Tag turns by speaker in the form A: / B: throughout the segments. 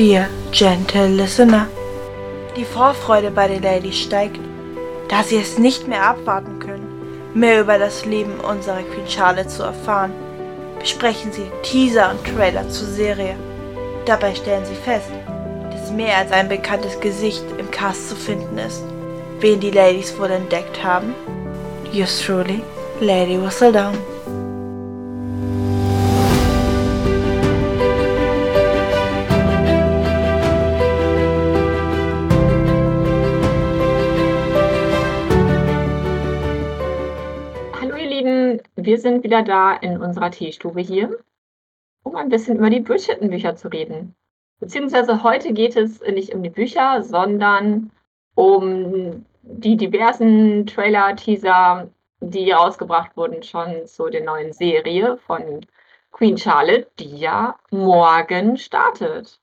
A: Dear gentle listener, die Vorfreude bei den Ladies steigt, da sie es nicht mehr abwarten können, mehr über das Leben unserer Queen Charlotte zu erfahren. Besprechen sie Teaser und Trailer zur Serie. Dabei stellen sie fest, dass mehr als ein bekanntes Gesicht im Cast zu finden ist. Wen die Ladies wohl entdeckt haben? Yours truly, Lady Whistledown.
B: Wir sind wieder da in unserer Teestube hier, um ein bisschen über die Bridgerton-Bücher zu reden. Beziehungsweise heute geht es nicht um die Bücher, sondern um die diversen Trailer, Teaser, die rausgebracht wurden schon zu der neuen Serie von Queen Charlotte, die ja morgen startet.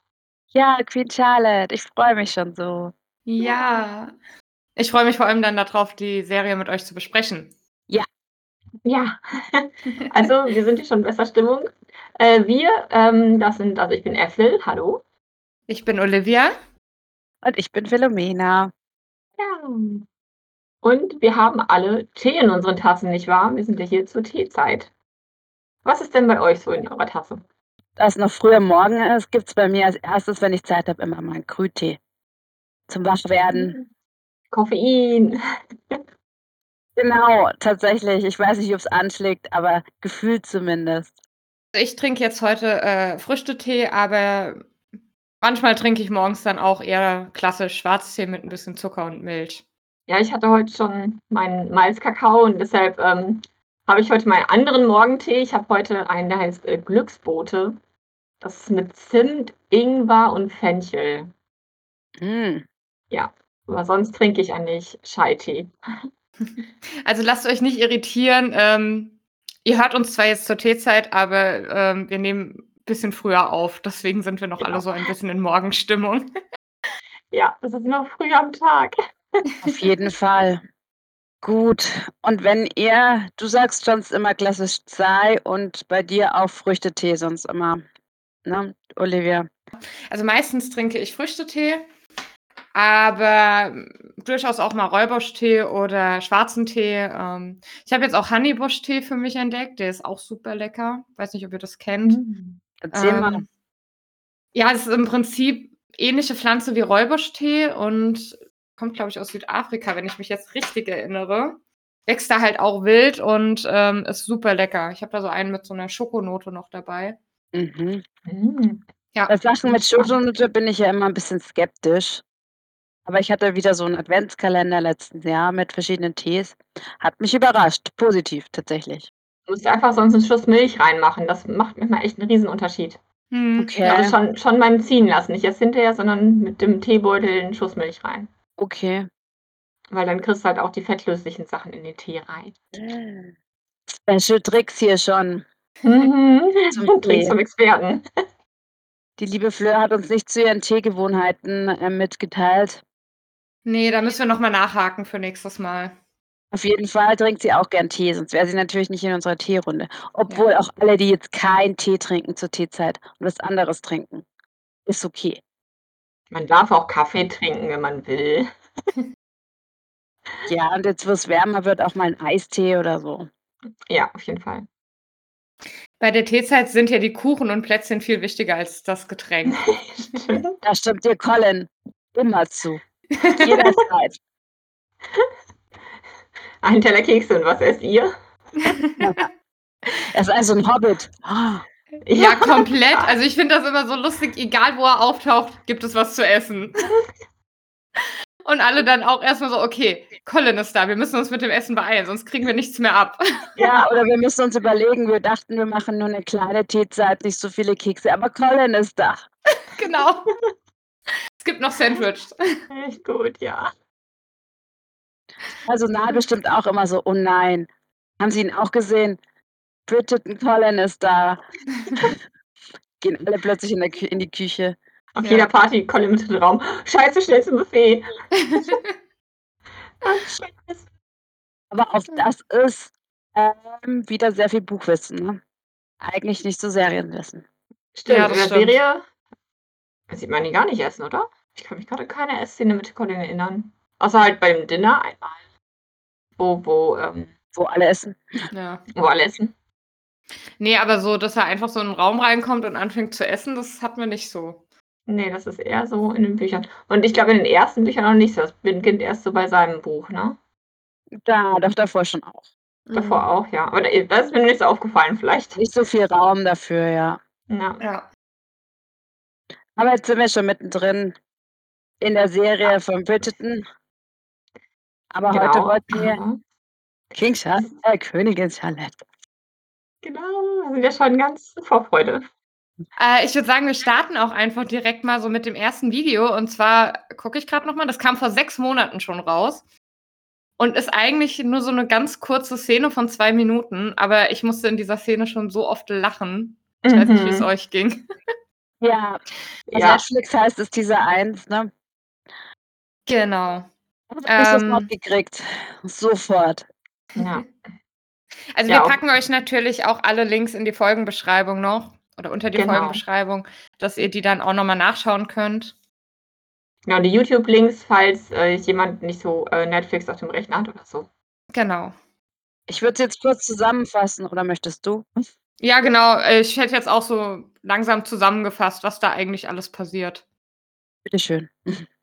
C: Ja, Queen Charlotte, ich freue mich schon so.
D: Ja. Ich freue mich vor allem dann darauf, die Serie mit euch zu besprechen.
B: Ja, also wir sind hier schon in besser Stimmung. Äh, wir, ähm, das sind, also ich bin Ethel, hallo.
D: Ich bin Olivia.
C: Und ich bin Philomena.
B: Ja. Und wir haben alle Tee in unseren Tassen, nicht wahr? Wir sind ja hier zur Teezeit. Was ist denn bei euch so in eurer Tasse?
C: Da es noch früher Morgen ist, gibt es bei mir als erstes, wenn ich Zeit habe, immer meinen Krühtee. Zum Wachwerden.
B: Koffein.
C: Genau, tatsächlich. Ich weiß nicht, ob es anschlägt, aber gefühlt zumindest.
D: Ich trinke jetzt heute äh, Früchtetee, aber manchmal trinke ich morgens dann auch eher klassisch Schwarztee mit ein bisschen Zucker und Milch.
B: Ja, ich hatte heute schon meinen Malzkakao und deshalb ähm, habe ich heute meinen anderen Morgentee. Ich habe heute einen, der heißt äh, Glücksbote. Das ist mit Zimt, Ingwer und Fenchel.
C: Mm.
B: Ja, aber sonst trinke ich eigentlich Scheitee.
D: Also lasst euch nicht irritieren. Ähm, ihr hört uns zwar jetzt zur Teezeit, aber ähm, wir nehmen ein bisschen früher auf. Deswegen sind wir noch
B: Genau.
D: alle so ein bisschen in Morgenstimmung.
B: Ja, es ist noch früh am Tag.
C: Auf jeden Fall. Gut. Und wenn ihr, du sagst sonst immer klassisch Chai und bei dir auch Früchtetee sonst immer. Ne, Olivia?
D: Also meistens trinke ich Früchtetee, aber durchaus auch mal Räubusch-Tee oder schwarzen Tee. Ähm, ich habe jetzt auch Honeybusch-Tee für mich entdeckt. Der ist auch super lecker. Weiß nicht, ob ihr das kennt.
C: Erzähl mal.
D: Ähm, ja, es ist im Prinzip ähnliche Pflanze wie Räubusch-Tee und kommt, glaube ich, aus Südafrika, wenn ich mich jetzt richtig erinnere. Wächst da halt auch wild und ähm, ist super lecker. Ich habe da so einen mit so einer Schokonote noch dabei.
C: Mhm.
B: Mm.
D: Ja,
C: Bei Sachen mit Schokonote bin ich ja immer ein bisschen skeptisch. Aber ich hatte wieder so einen Adventskalender letztes Jahr mit verschiedenen Tees. Hat mich überrascht. Positiv tatsächlich.
B: Du musst einfach sonst einen Schuss Milch reinmachen. Das macht manchmal echt einen Riesenunterschied.
D: hm,
C: Okay.
D: ja.
B: Also schon, schon beim Ziehen lassen. Nicht erst hinterher, sondern mit dem Teebeutel einen Schuss Milch rein.
C: Okay.
B: Weil dann kriegst du halt auch die fettlöslichen Sachen in den Tee rein.
C: Special Tricks hier schon.
B: Mhm.
C: Zum
B: Tricks
C: Tee.
B: vom Experten.
C: Die liebe Fleur hat uns nicht zu ihren Teegewohnheiten äh, mitgeteilt.
D: Nee, da müssen wir nochmal nachhaken für nächstes Mal.
C: Auf jeden Fall trinkt sie auch gern Tee, sonst wäre sie natürlich nicht in unserer Teerunde. Obwohl auch alle, die jetzt keinen Tee trinken zur Teezeit und was anderes trinken, ist okay.
B: Man darf auch Kaffee trinken, wenn man will.
C: Ja, und jetzt, wo es wärmer wird, auch mal ein Eistee oder so.
B: Ja, auf jeden Fall.
D: Bei der Teezeit sind ja die Kuchen und Plätzchen viel wichtiger als das Getränk.
C: Da stimmt dir Colin immer zu. Jederzeit.
B: Ein Teller Kekse und was esst ihr?
C: er ist also ein Hobbit.
D: Ja, komplett. Also ich finde das immer so lustig, egal wo er auftaucht, gibt es was zu essen. Und alle dann auch erstmal so, okay, Colin ist da, wir müssen uns mit dem Essen beeilen, sonst kriegen wir nichts mehr ab.
C: Ja, oder wir müssen uns überlegen, wir dachten, wir machen nur eine kleine Teezeit, nicht so viele Kekse, aber Colin ist da.
D: genau. Es gibt noch Sandwich.
B: Echt gut, ja.
C: Personal bestimmt auch immer so, oh nein. Haben Sie ihn auch gesehen? Bridgerton Colin ist da. Gehen alle plötzlich in, der Kü in die Küche.
B: Auf
D: Ja.
B: jeder Party Colin mit dem Raum. Scheiße, schnell zum Buffet.
C: Aber auch das ist ähm, wieder sehr viel Buchwissen. Ne? Eigentlich nicht so Serienwissen.
B: Stimmt,
D: Ja,
B: in der
D: stimmt.
B: Serie Das sieht man die gar nicht essen, oder? Ich kann mich gerade keine Essszene mit Colin erinnern. Außer halt beim Dinner einmal. Wo, wo, ähm,
C: Wo alle essen.
D: Ja.
B: wo alle essen.
D: Nee, aber so, dass er einfach so in den Raum reinkommt und anfängt zu essen, das hat man nicht so.
B: Nee, das ist eher so in den Büchern. Und ich glaube, in den ersten Büchern noch nicht so. Das beginnt erst so bei seinem Buch, ne?
C: Da, doch davor schon auch.
B: Davor
D: Mhm.
B: auch, ja. Aber da- das ist mir nicht so aufgefallen, vielleicht.
C: Nicht so viel Raum dafür, ja.
B: Ja.
D: Ja.
C: Aber jetzt sind wir schon mittendrin in der Serie von Bridgerton. Aber heute
B: Genau.
C: wollten wir
B: Aha.
C: King Charlotte, äh, Königin Charlotte.
B: Genau, da sind wir schon ganz in Vorfreude.
D: Äh, ich würde sagen, wir starten auch einfach direkt mal so mit dem ersten Video. Und zwar gucke ich gerade nochmal, das kam vor sechs Monaten schon raus. Und ist eigentlich nur so eine ganz kurze Szene von zwei Minuten. Aber ich musste in dieser Szene schon so oft lachen. Ich weiß nicht, wie es
B: Mhm.
D: euch ging.
C: Ja, auf
B: Ja,
C: Netflix heißt es diese Eins, ne?
D: Genau.
C: Hab ich das
D: Ähm.
C: Gekriegt. Sofort.
B: ja.
D: Also
B: Ja,
D: wir
B: auch-
D: packen euch natürlich auch alle Links in die Folgenbeschreibung noch oder unter die
B: Genau.
D: Folgenbeschreibung, dass ihr die dann auch nochmal nachschauen könnt.
B: Genau, die YouTube-Links, falls äh, jemand nicht so äh, Netflix auf dem Rechner hat oder so.
D: Genau.
C: Ich würde es jetzt kurz zusammenfassen, oder möchtest du?
D: Ja, genau. äh, Ich hätte jetzt auch so langsam zusammengefasst, was da eigentlich alles passiert.
C: Bitteschön.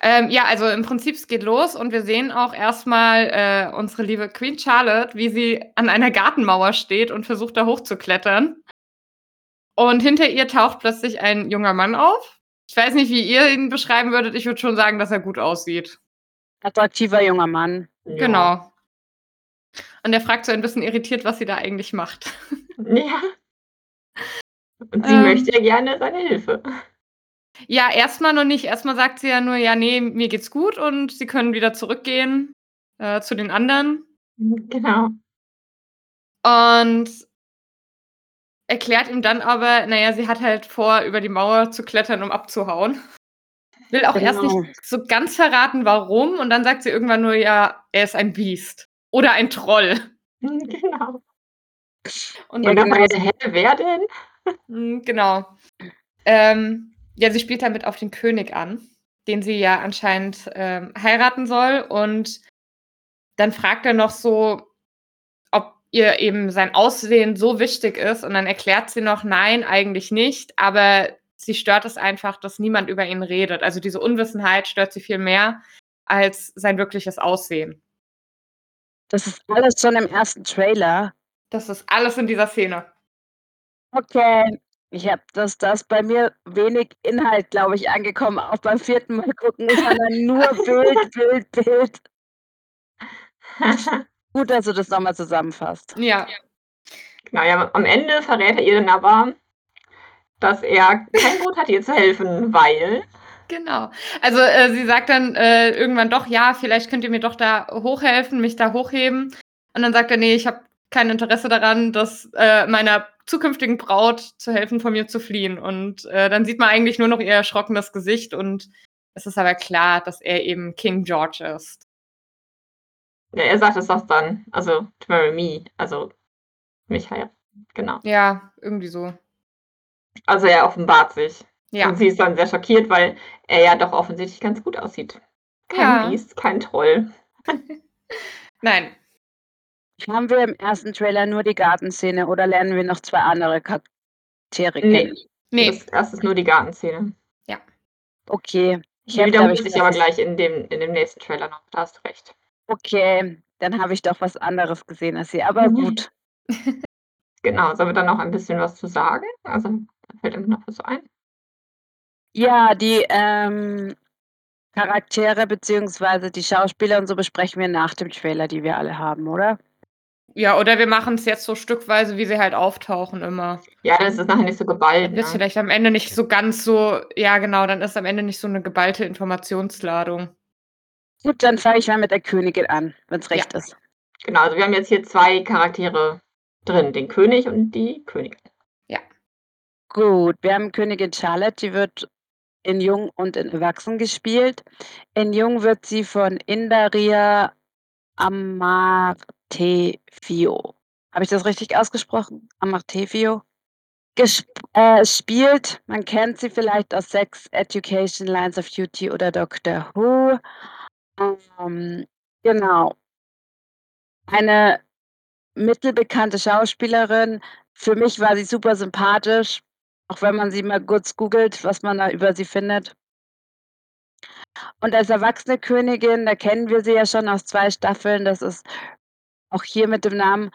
D: Ähm, ja, also im Prinzip es geht los und wir sehen auch erstmal äh, unsere liebe Queen Charlotte, wie sie an einer Gartenmauer steht und versucht da hochzuklettern. Und hinter ihr taucht plötzlich ein junger Mann auf. Ich weiß nicht, wie ihr ihn beschreiben würdet. Ich würde schon sagen, dass er gut aussieht.
C: Attraktiver junger Mann.
B: Ja.
D: Genau. Und er fragt so ein bisschen irritiert, was sie da eigentlich macht.
B: Ja. Und sie
D: Ähm.
B: möchte ja gerne seine Hilfe.
D: Ja, erstmal noch nicht. Erstmal sagt sie ja nur, ja, nee, mir geht's gut und sie können wieder zurückgehen äh, zu den anderen.
B: Genau.
D: Und erklärt ihm dann aber, naja, sie hat halt vor, über die Mauer zu klettern, um abzuhauen. Will auch erst
C: Genau.
D: nicht so ganz verraten, warum. Und dann sagt sie irgendwann nur, ja, er ist ein Biest. Oder ein Troll.
B: Genau.
D: Und
C: Ja,
B: dann
C: genau.
B: beide, hä, wer denn?
D: Mm, Genau. Ähm, ja, sie spielt damit auf den König an, den sie ja anscheinend ähm, heiraten soll. Und dann fragt er noch so, ob ihr eben sein Aussehen so wichtig ist. Und dann erklärt sie noch, nein, eigentlich nicht. Aber sie stört es einfach, dass niemand über ihn redet. Also diese Unwissenheit stört sie viel mehr als sein wirkliches Aussehen.
C: Das ist alles schon im ersten Trailer.
D: Das ist alles in dieser Szene.
C: Okay. Ich habe das, das bei mir wenig Inhalt, glaube ich, angekommen. Auch beim vierten Mal gucken dann nur Bild, Bild, Bild. Gut, dass du das nochmal zusammenfasst.
D: Ja.
B: Genau, ja, am Ende verrät er ihr dann aber, dass er kein Grund hat, ihr zu helfen, weil.
D: Genau. Also äh, sie sagt dann äh, irgendwann doch, ja, vielleicht könnt ihr mir doch da hochhelfen, mich da hochheben. Und dann sagt er, nee, ich habe kein Interesse daran, dass äh, meiner zukünftigen Braut zu helfen, von mir zu fliehen. Und äh, dann sieht man eigentlich nur noch ihr erschrockenes Gesicht und es ist aber klar, dass er eben King George ist.
B: Ja, er sagt es doch dann. Also, to marry me. Also, mich heiraten. Genau.
D: Ja, irgendwie so.
B: Also, er offenbart sich.
D: Ja.
B: Und sie ist dann sehr schockiert, weil er ja doch offensichtlich ganz gut aussieht. Kein
D: Ja.
B: Biest, kein Troll.
D: Nein.
C: Haben wir im ersten Trailer nur die Gartenszene oder lernen wir noch zwei andere Charaktere
B: Nee.
C: kennen?
D: Nee.
B: Das, das ist nur die Gartenszene.
C: Okay. Ich
B: Die wiederholt
C: ich,
B: sich aber gleich in dem, in dem nächsten Trailer noch. Da hast du recht.
C: Okay, dann habe ich doch was anderes gesehen als sie. Aber
B: Mhm.
C: gut.
B: Genau, sollen wir dann noch ein bisschen was zu sagen? Also, da fällt ihm noch was ein.
C: Ja, die ähm, Charaktere beziehungsweise die Schauspieler und so besprechen wir nach dem Trailer, die wir alle haben, oder?
D: Ja, oder wir machen es jetzt so stückweise, wie sie halt auftauchen immer.
B: Ja, das ist nachher nicht so geballt.
D: Dann ist
B: Ne?
D: vielleicht am Ende nicht so ganz so, ja genau, dann ist am Ende nicht so eine geballte Informationsladung.
C: Gut, dann fange ich mal mit der Königin an, wenn es recht ist.
B: Genau, also wir haben jetzt hier zwei Charaktere drin, den König und die Königin.
C: Gut, wir haben Königin Charlotte, die wird in Jung und in Erwachsen gespielt. In Jung wird sie von Indaria Amartefio. Habe ich das richtig ausgesprochen? Amartefio? gesp äh. Man kennt sie vielleicht aus Sex Education, Lines of Duty oder Doctor Who. Ähm, genau. Eine mittelbekannte Schauspielerin. Für mich war sie super sympathisch, auch wenn man sie mal kurz googelt, was man da über sie findet. Und als erwachsene Königin, da kennen wir sie ja schon aus 2 Staffeln. Das ist auch hier mit dem Namen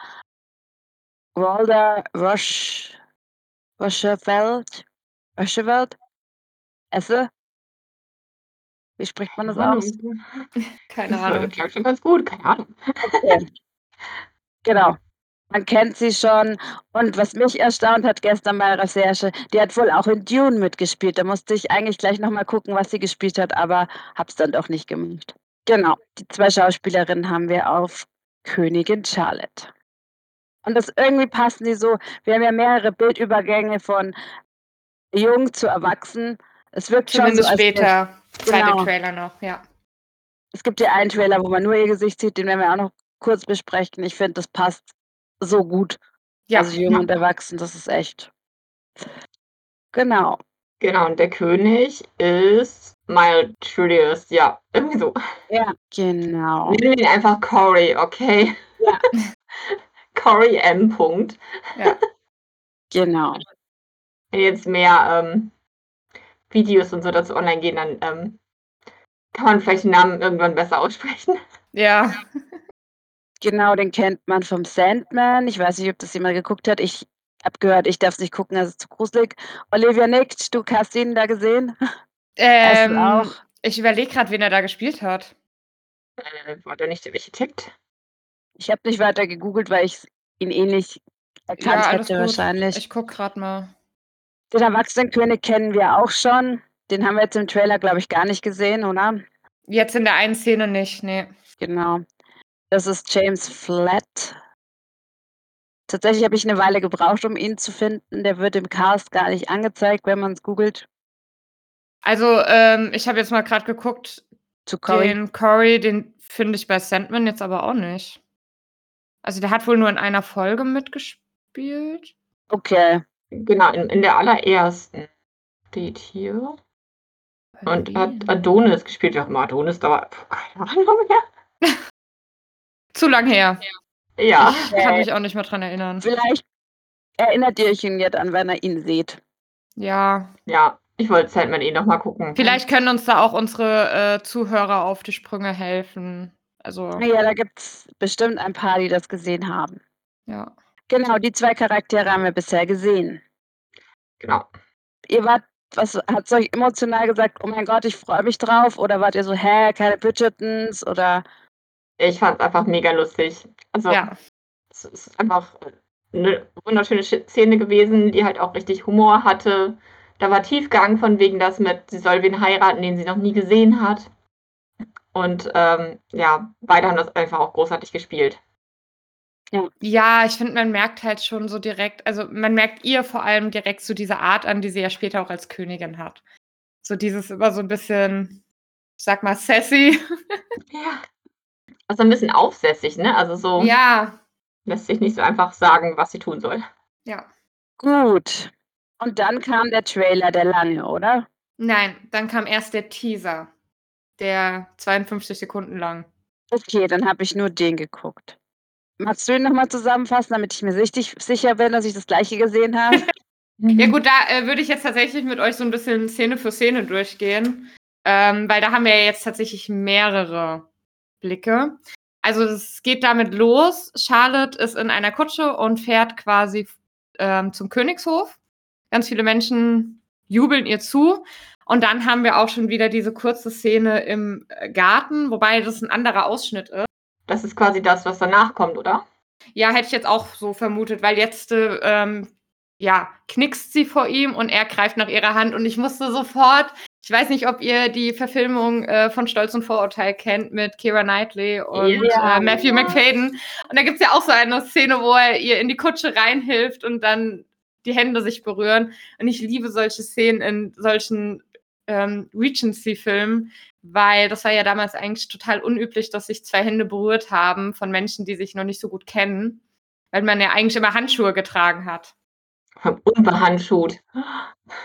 C: Walder Rosh Rocheveld Rocheveld? Esse? Wie spricht man das
B: Keine
C: aus?
B: Ahnung.
D: Keine
B: Das
D: Ahnung.
B: klang schon ganz gut, keine Ahnung.
C: Okay. Genau. Man kennt sie schon. Und was mich erstaunt hat gestern bei der Recherche, die hat wohl auch in Dune mitgespielt. Da musste ich eigentlich gleich noch mal gucken, was sie gespielt hat, aber habe es dann doch nicht gemacht. Genau, die 2 Schauspielerinnen haben wir auf Königin Charlotte. Und das irgendwie passen die so wir haben ja mehrere Bildübergänge von jung zu erwachsen. Es wirkt schon so,
D: Zumindest
C: als wär
D: später. Zweite
C: genau.
D: Trailer noch, ja.
C: Es gibt ja einen Trailer, wo man nur ihr Gesicht sieht, den werden wir auch noch kurz besprechen. Ich finde, das passt so gut.
D: Ja.
C: Also jung und erwachsen, das ist echt Genau.
B: Genau, und der König ist Mild Julius, ja, irgendwie so.
C: Ja, genau.
B: Nennen wir ihn einfach Cory, okay?
C: Ja.
B: Cory M. Punkt.
D: Ja.
C: Genau.
B: Wenn jetzt mehr ähm, Videos und so dazu online gehen, dann ähm, kann man vielleicht den Namen irgendwann besser aussprechen.
D: Ja.
C: Genau, den kennt man vom Sandman. Ich weiß nicht, ob das jemand geguckt hat. Ich habe gehört, ich darf es nicht gucken, das ist zu gruselig. Olivia nickt, du hast ihn da gesehen?
D: Ähm,
C: auch.
D: ich überlege gerade, wen er da gespielt hat.
B: Äh, war der nicht der Architekt?
C: Ich habe nicht weiter gegoogelt, weil ich ihn ähnlich erkannt
D: Ja,
C: hätte
D: gut.
C: wahrscheinlich.
D: Ich guck gerade mal.
C: Den Erwachsenenkönig kennen wir auch schon. Den haben wir jetzt im Trailer, glaube ich, gar nicht gesehen, oder?
D: Jetzt in der einen Szene nicht, nee.
C: Genau. Das ist James Flatt. Tatsächlich habe ich eine Weile gebraucht, um ihn zu finden. Der wird im Cast gar nicht angezeigt, wenn man's googelt.
D: Also, ähm, ich habe jetzt mal gerade geguckt,
C: Zu Cory.
D: den Cory, den finde ich bei Sandman jetzt aber auch nicht. Also, der hat wohl nur in einer Folge mitgespielt.
C: Okay.
B: Genau, in, in der allerersten steht hier. Und er hat. Adonis gespielt. Ja, mal Adonis, da war keine Ahnung mehr.
D: Zu lang her.
B: Ja,
D: Ich kann mich auch nicht mehr dran erinnern.
C: Vielleicht erinnert ihr euch ihn jetzt an, wenn ihr ihn seht.
D: Ja.
B: ja. Ich wollte Sandman eh noch mal gucken.
D: Vielleicht können uns da auch unsere äh, Zuhörer auf die Sprünge helfen. Also,
C: Ja, da gibt's bestimmt ein paar, die das gesehen haben.
D: ja.
C: Genau, die 2 Charaktere haben wir bisher gesehen.
B: Genau.
C: Ihr wart was hat's euch emotional gesagt: „Oh mein Gott, ich freue mich drauf“, oder wart ihr so: „Hä, keine Bridgertons“, oder
B: Ich fand's einfach mega lustig. Also,
D: Ja.
B: es ist einfach 'ne wunderschöne Sch Szene gewesen, die halt auch richtig Humor hatte. Da war Tiefgang von wegen das mit, sie soll wen heiraten, den sie noch nie gesehen hat. Und, ähm, ja, beide haben das einfach auch großartig gespielt.
C: Ja.
D: Ja, ich finde, man merkt halt schon so direkt also, man merkt ihr vor allem direkt so diese Art an, die sie ja später auch als Königin hat. So dieses immer so 'n bisschen, ich sage mal, sassy.
B: Ja. Also, 'n bisschen aufsässig, ne? Also, so
D: Ja.
B: lässt sich nicht so einfach sagen, was sie tun soll.
D: Ja.
C: Gut. Und dann kam der Trailer, der lange, oder?
D: Nein, dann kam erst der Teaser, der 52 Sekunden lang.
C: Okay, dann habe ich nur den geguckt. Magst du ihn noch mal zusammenfassen, damit ich mir richtig sicher bin, dass ich das Gleiche gesehen habe?
D: Ja gut, da, äh, würde ich jetzt tatsächlich mit euch so 'n bisschen Szene für Szene durchgehen, ähm, weil da haben wir ja jetzt tatsächlich mehrere Blicke. Also, es geht damit los, Charlotte ist in einer Kutsche und fährt quasi ähm, zum Königshof. Ganz viele Menschen jubeln ihr zu. Und dann haben wir auch schon wieder diese kurze Szene im, äh, Garten, wobei das 'n anderer Ausschnitt ist.
B: Das ist quasi das, was danach kommt, oder?
D: Ja, hätte ich jetzt auch so vermutet, weil jetzt, äh, ähm, ja, knickst sie vor ihm und er greift nach ihrer Hand und ich musste sofort ich weiß nicht, ob ihr die Verfilmung, äh, von Stolz und Vorurteil kennt mit Keira Knightley und,
C: Ja.
D: äh, Matthew McFadyen. Und da gibt's ja auch so eine Szene, wo er ihr in die Kutsche reinhilft und dann die Hände sich berühren. Und ich liebe solche Szenen in solchen, ähm, Regency-Filmen, weil das war ja damals eigentlich total unüblich, dass sich 2 Hände berührt haben von Menschen, die sich noch nicht so gut kennen, weil man ja eigentlich immer Handschuhe getragen hat.
B: Unbehandschuht.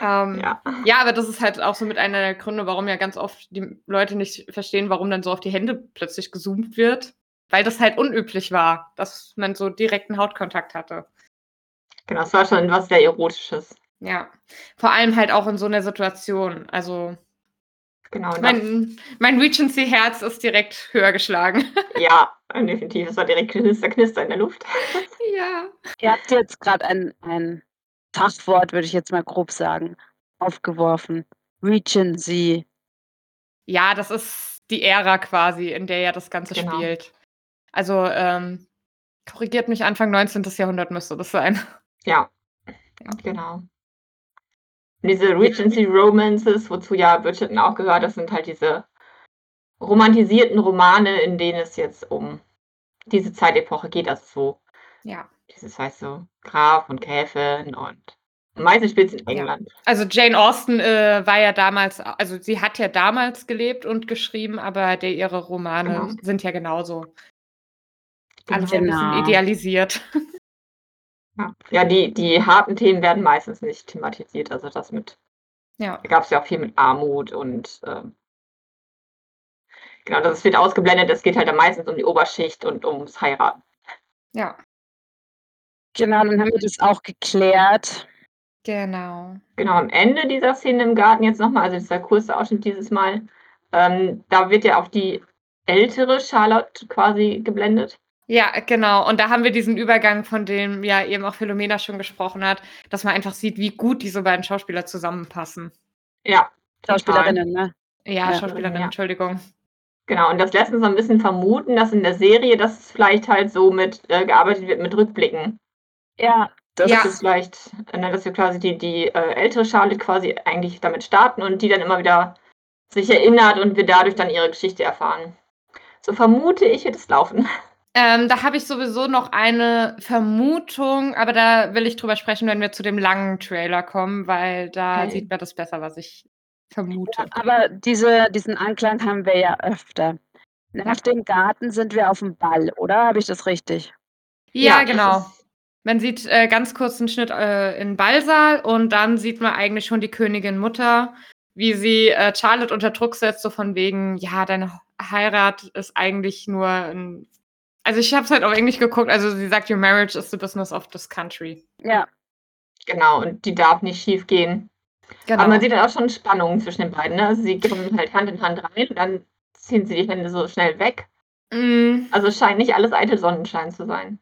D: Ähm,
B: Ja.
D: ja, aber das ist halt auch so mit einer der Gründe, warum ja ganz oft die Leute nicht verstehen, warum dann so auf die Hände plötzlich gezoomt wird. Weil das halt unüblich war, dass man so direkten Hautkontakt hatte.
B: Genau, es war schon was sehr Erotisches.
D: Ja. Vor allem halt auch in so einer Situation. Also
B: Genau.
D: mein, mein Regency-Herz ist direkt höher geschlagen.
B: ja, definitiv. Es war direkt Knister, Knister in der Luft.
D: ja.
C: Ihr habt jetzt gerade ein, ein Fachwort, würde ich jetzt mal grob sagen, aufgeworfen. Regency.
D: Ja, das ist die Ära quasi, in der ja das Ganze
B: Genau.
D: spielt. Also, ähm, korrigiert mich, Anfang 19. Jahrhundert müsste das sein.
B: Ja,
D: Ja.
B: genau. Und diese Regency Romances, wozu ja Bridgerton auch gehört, das sind halt diese romantisierten Romane, in denen es jetzt um diese Zeitepoche geht, also so
D: Ja.
B: dieses, weißt du, Graf und Gräfin und meistens spielt es in
D: Ja.
B: England.
D: Also Jane Austen äh, war ja damals, also sie hat ja damals gelebt und geschrieben, aber der, ihre Romane
B: Genau.
D: sind ja genauso. Alles ein
C: Genau.
D: bisschen idealisiert.
B: Ja, ja die, die harten Themen werden meistens nicht thematisiert, also das mit
D: Ja.
B: Da gab es ja auch viel mit Armut und ähm, genau, das wird ausgeblendet. Es geht halt dann meistens um die Oberschicht und ums Heiraten.
D: Ja,
C: Genau, dann haben wir das auch geklärt.
D: genau.
B: Genau, am Ende dieser Szene im Garten jetzt nochmal, also dieser kurze Ausschnitt dieses Mal, ähm, da wird ja auch die ältere Charlotte quasi geblendet.
D: Ja, genau. Und da haben wir diesen Übergang, von dem ja eben auch Philomena schon gesprochen hat, dass man einfach sieht, wie gut diese beiden Schauspieler zusammenpassen.
B: Ja.
C: Schauspielerinnen, ne?
D: Ja,
C: Ja.
D: Schauspielerin,
B: Ja.
D: Entschuldigung.
B: Genau, und das lässt uns so ein bisschen vermuten, dass in der Serie, dass es vielleicht halt so mit äh, gearbeitet wird mit Rückblicken.
C: Ja, das
D: Ja.
B: Das ist vielleicht, äh, dass wir quasi die, die äh, ältere Charlotte quasi eigentlich damit starten und die dann immer wieder sich erinnert und wir dadurch dann ihre Geschichte erfahren. So vermute ich, wird es laufen.
D: Ähm, da habe ich sowieso noch eine Vermutung, aber da will ich drüber sprechen, wenn wir zu dem langen Trailer kommen, weil da
B: Okay.
D: sieht man das besser, was ich vermute.
C: aber diese, diesen Anklang haben wir ja öfter. Nach dem Garten sind wir auf dem Ball, oder? Habe ich das richtig?
D: Ja,
B: das
D: genau. Man sieht äh, ganz kurz einen Schnitt äh, in den Ballsaal und dann sieht man eigentlich schon die Königin Mutter, wie sie äh, Charlotte unter Druck setzt, so von wegen, ja, deine Heirat ist eigentlich nur ein. Also ich habe es halt auf Englisch geguckt, also sie sagt, your marriage is the business of this country.
C: Ja,
B: Genau, und die darf nicht schief gehen.
D: Genau.
B: Aber man sieht dann auch schon Spannungen zwischen den beiden. Ne? Also sie kommen halt Hand in Hand rein und dann ziehen sie die Hände so schnell weg.
D: Mm,
B: Also es scheint nicht alles eitel Sonnenschein zu sein.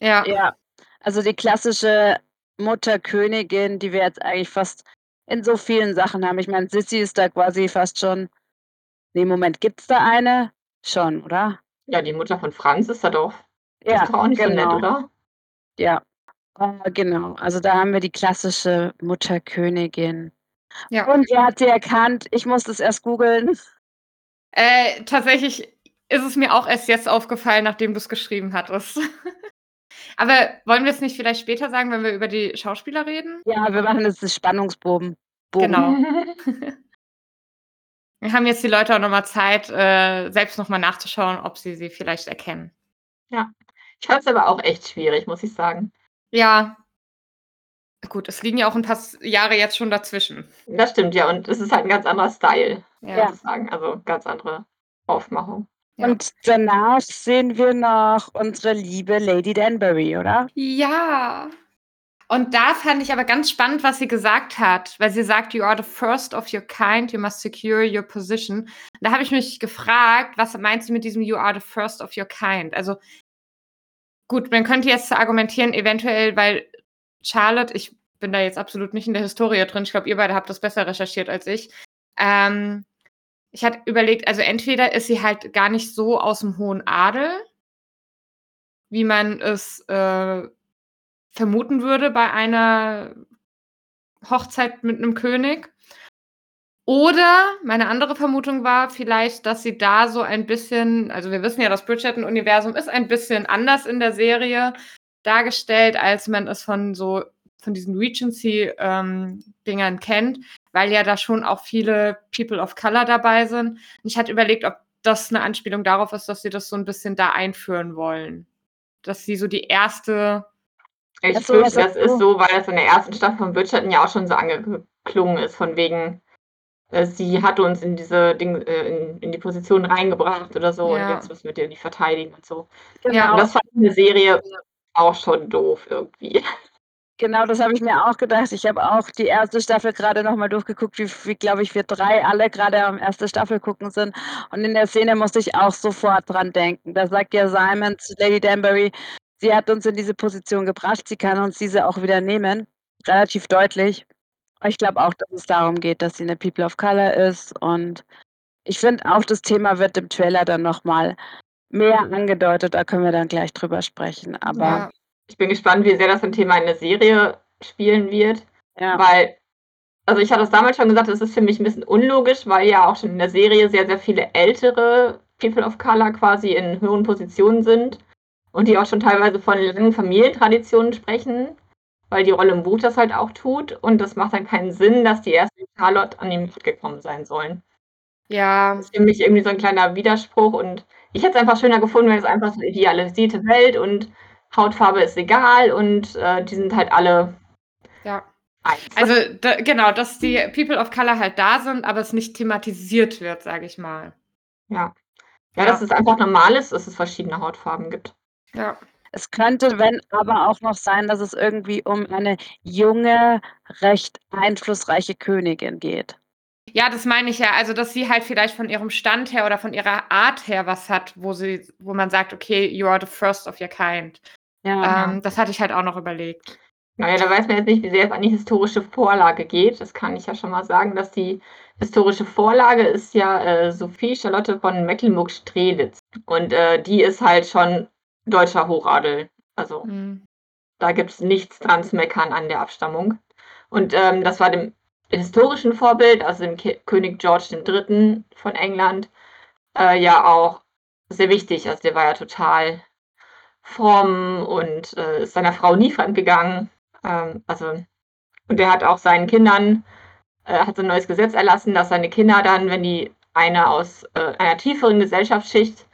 D: ja.
C: ja. Also die klassische Mutterkönigin, die wir jetzt eigentlich fast in so vielen Sachen haben. Ich meine, Sissy ist da quasi fast schon. Nee, Moment, gibt's da eine? Schon, oder?
B: Ja, die Mutter von Franz ist da doch.
C: Ja,
B: ist doch auch nicht so nett,
C: genau.
B: oder?
C: Ja, äh, genau. Also da haben wir die klassische Mutterkönigin.
D: Ja.
C: Und wer hat sie erkannt? Ich muss das erst googeln.
D: Äh, tatsächlich ist es mir auch erst jetzt aufgefallen, nachdem du es geschrieben hattest. Aber wollen wir es nicht vielleicht später sagen, wenn wir über die Schauspieler reden?
C: Ja, wir machen jetzt das Spannungsbogen. Bogen.
D: Genau. Wir haben jetzt die Leute auch nochmal Zeit, äh, selbst nochmal nachzuschauen, ob sie sie vielleicht erkennen.
B: Ich fand es aber auch echt schwierig, muss ich sagen.
D: Ja. Gut, es liegen ja auch ein paar Jahre jetzt schon dazwischen.
B: Das stimmt ja. Und es ist halt ein ganz anderer Style,
D: Ja.
B: muss ich sagen. Also ganz andere Aufmachung.
D: Ja.
C: Und danach sehen wir noch unsere liebe Lady Danbury, oder?
D: Ja. Und da fand ich aber ganz spannend, was sie gesagt hat, weil sie sagt, you are the first of your kind, you must secure your position. Da habe ich mich gefragt, was meint sie mit diesem you are the first of your kind? Also gut, man könnte jetzt argumentieren, eventuell, weil Charlotte, ich bin da jetzt absolut nicht in der Historie drin, ich glaube, ihr beide habt das besser recherchiert als ich. Ähm, ich hatte überlegt, also entweder ist sie halt gar nicht so aus dem hohen Adel, wie man es äh, vermuten würde bei einer Hochzeit mit einem König. Oder meine andere Vermutung war vielleicht, dass sie da so ein bisschen, also wir wissen ja, das Bridgerton-Universum ist ein bisschen anders in der Serie dargestellt, als man es von so von diesen Regency-Dingern kennt, weil ja da schon auch viele People of Color dabei sind. Und ich hatte überlegt, ob das eine Anspielung darauf ist, dass sie das so ein bisschen da einführen wollen. Dass sie so die erste
B: Ich
C: so,
B: fürchte, das ist so, weil das in der ersten Staffel von Bridgerton ja auch schon so angeklungen ist, von wegen, äh, sie hat uns in diese Ding, äh, in, in die Position reingebracht oder so und
D: Ja.
B: jetzt müssen wir die verteidigen und so.
C: Genau,
B: Und das fand ich in der Serie auch schon doof irgendwie.
C: genau, das habe ich mir auch gedacht. Ich habe auch die erste Staffel gerade noch mal durchgeguckt, wie wie, glaube ich, wir 3 alle gerade am erste Staffel gucken sind. Und in der Szene musste ich auch sofort dran denken. Da sagt ja Simon zu Lady Danbury, sie hat uns in diese Position gebracht, sie kann uns diese auch wieder nehmen. Relativ deutlich. Ich glaube auch, dass es darum geht, dass sie 'ne People of Color ist und ich finde auch, das Thema wird im Trailer dann noch mal mehr angedeutet, da können wir dann gleich drüber sprechen, aber
D: Ja.
B: Ich bin gespannt, wie sehr das ein Thema in der Serie spielen wird,
C: ja.
B: weil also, ich hatte es damals schon gesagt, das ist für mich 'n bisschen unlogisch, weil ja auch schon in der Serie sehr, sehr viele ältere People of Color quasi in höheren Positionen sind und die auch schon teilweise von langen Familientraditionen sprechen, weil die Rolle im Buch das halt auch tut und das macht dann keinen Sinn, dass die erst mit Charlotte an die Macht gekommen sein sollen.
D: Ja.
B: Das ist für mich irgendwie so 'n kleiner Widerspruch und ich hätte es einfach schöner gefunden, wenn es einfach so 'ne idealisierte Welt und Hautfarbe ist egal und, äh, die sind halt alle
D: Ja.
B: eins.
D: Also, genau, dass die People of Color halt da sind, aber es nicht thematisiert wird, sage ich mal.
B: Ja. Ja,
D: Ja.
B: dass es einfach normal ist, dass es verschiedene Hautfarben gibt.
D: Ja.
C: Es könnte, wenn, aber auch noch sein, dass es irgendwie um eine junge, recht einflussreiche Königin geht.
D: Ja, das meine ich ja. Also, dass sie halt vielleicht von ihrem Stand her oder von ihrer Art her was hat, wo sie wo man sagt: „Okay, you are the first of your kind.“
C: Ja.
D: Ähm, das hatte ich halt auch noch überlegt.
B: Na ja, da weiß man jetzt nicht, wie sehr es an die historische Vorlage geht. Das kann ich ja schon mal sagen, dass die historische Vorlage ist ja, äh, Sophie Charlotte von Mecklenburg-Strelitz und, äh, die ist halt schon deutscher Hochadel. Also,
D: Mhm.
B: da gibt's nichts dran zu meckern an der Abstammung. Und, ähm, das war dem historischen Vorbild, also dem Ke König George III. von England, äh, ja auch sehr wichtig. Also, der war ja total fromm und, äh, ist seiner Frau nie fremdgegangen. Ähm, also und der hat auch seinen Kindern äh, hat so 'n neues Gesetz erlassen, dass seine Kinder dann, wenn die eine aus, äh, einer tieferen Gesellschaftsschicht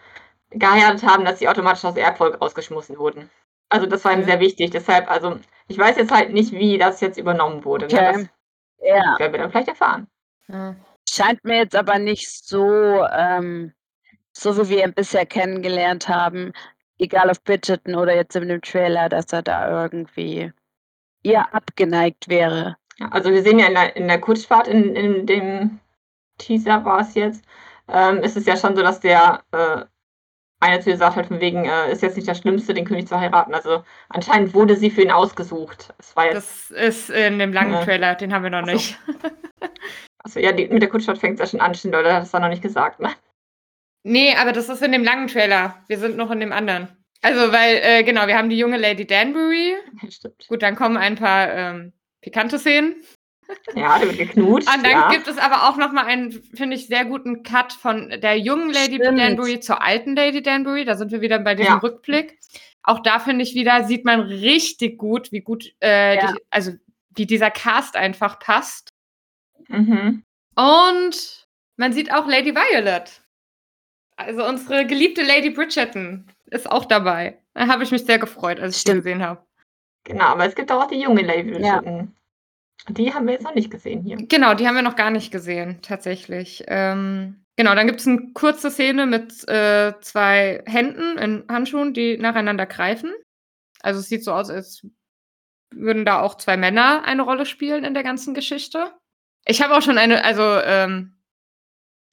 B: geheiratet haben, dass sie automatisch aus der Erbfolge rausgeschmissen wurden. Also, das war ihm sehr wichtig. Deshalb also, ich weiß jetzt halt nicht, wie das jetzt übernommen wurde, ne?
C: Okay.
B: Das
C: Ja.
B: werden wir dann vielleicht erfahren.
D: Ja.
C: Scheint mir jetzt aber nicht so, ähm so wie wir ihn bisher kennengelernt haben, egal auf Bridgerton oder jetzt in dem Trailer, dass er da irgendwie eher abgeneigt wäre.
B: Also, wir sehen ja in der in der Kurzfahrt in in dem Teaser war's jetzt, ähm, ist es ja schon so, dass der, äh, eine zu ihr sagt halt von wegen, äh: „Ist jetzt nicht das Schlimmste, den König zu heiraten.“ Also, anscheinend wurde sie für ihn ausgesucht. Es war jetzt
D: Das ist in dem langen
B: Ja.
D: Trailer, den haben wir noch
B: Ach so.
D: nicht.
B: Achso, ja, die mit der Kutschfahrt fängt's ja schon an, stimmt, oder? Das er noch nicht gesagt, ne?
D: Ne, aber das ist in dem langen Trailer. Wir sind noch in dem anderen. Also, weil äh, genau, wir haben die junge Lady Danbury.
B: Ja, stimmt.
D: Gut, dann kommen ein paar, ähm, pikante Szenen.
B: Ja, da wird geknutscht,
D: Und dann
B: ja.
D: gibt es aber auch noch mal einen, finde ich, sehr guten Cut von der jungen Lady
C: Stimmt.
D: Danbury zur alten Lady Danbury. Da sind wir wieder bei diesem
B: Ja.
D: Rückblick. Auch da finde ich wieder, sieht man richtig gut, wie gut, äh,
C: Ja.
D: die, also wie dieser Cast einfach passt.
B: Mhm.
D: Und man sieht auch Lady Violet. Also unsere geliebte Lady Bridgerton ist auch dabei. Da habe ich mich sehr gefreut, als ich die
C: Stimmt.
D: gesehen habe.
B: Genau, aber es gibt auch die junge Lady
C: Ja.
B: Bridgerton. Die haben wir jetzt noch nicht gesehen hier.
D: Genau, die haben wir noch gar nicht gesehen, tatsächlich. Ähm, genau, dann gibt es eine kurze Szene mit äh, zwei Händen in Handschuhen, die nacheinander greifen. Also es sieht so aus, als würden da auch zwei Männer eine Rolle spielen in der ganzen Geschichte. Ich habe auch schon eine, also ähm,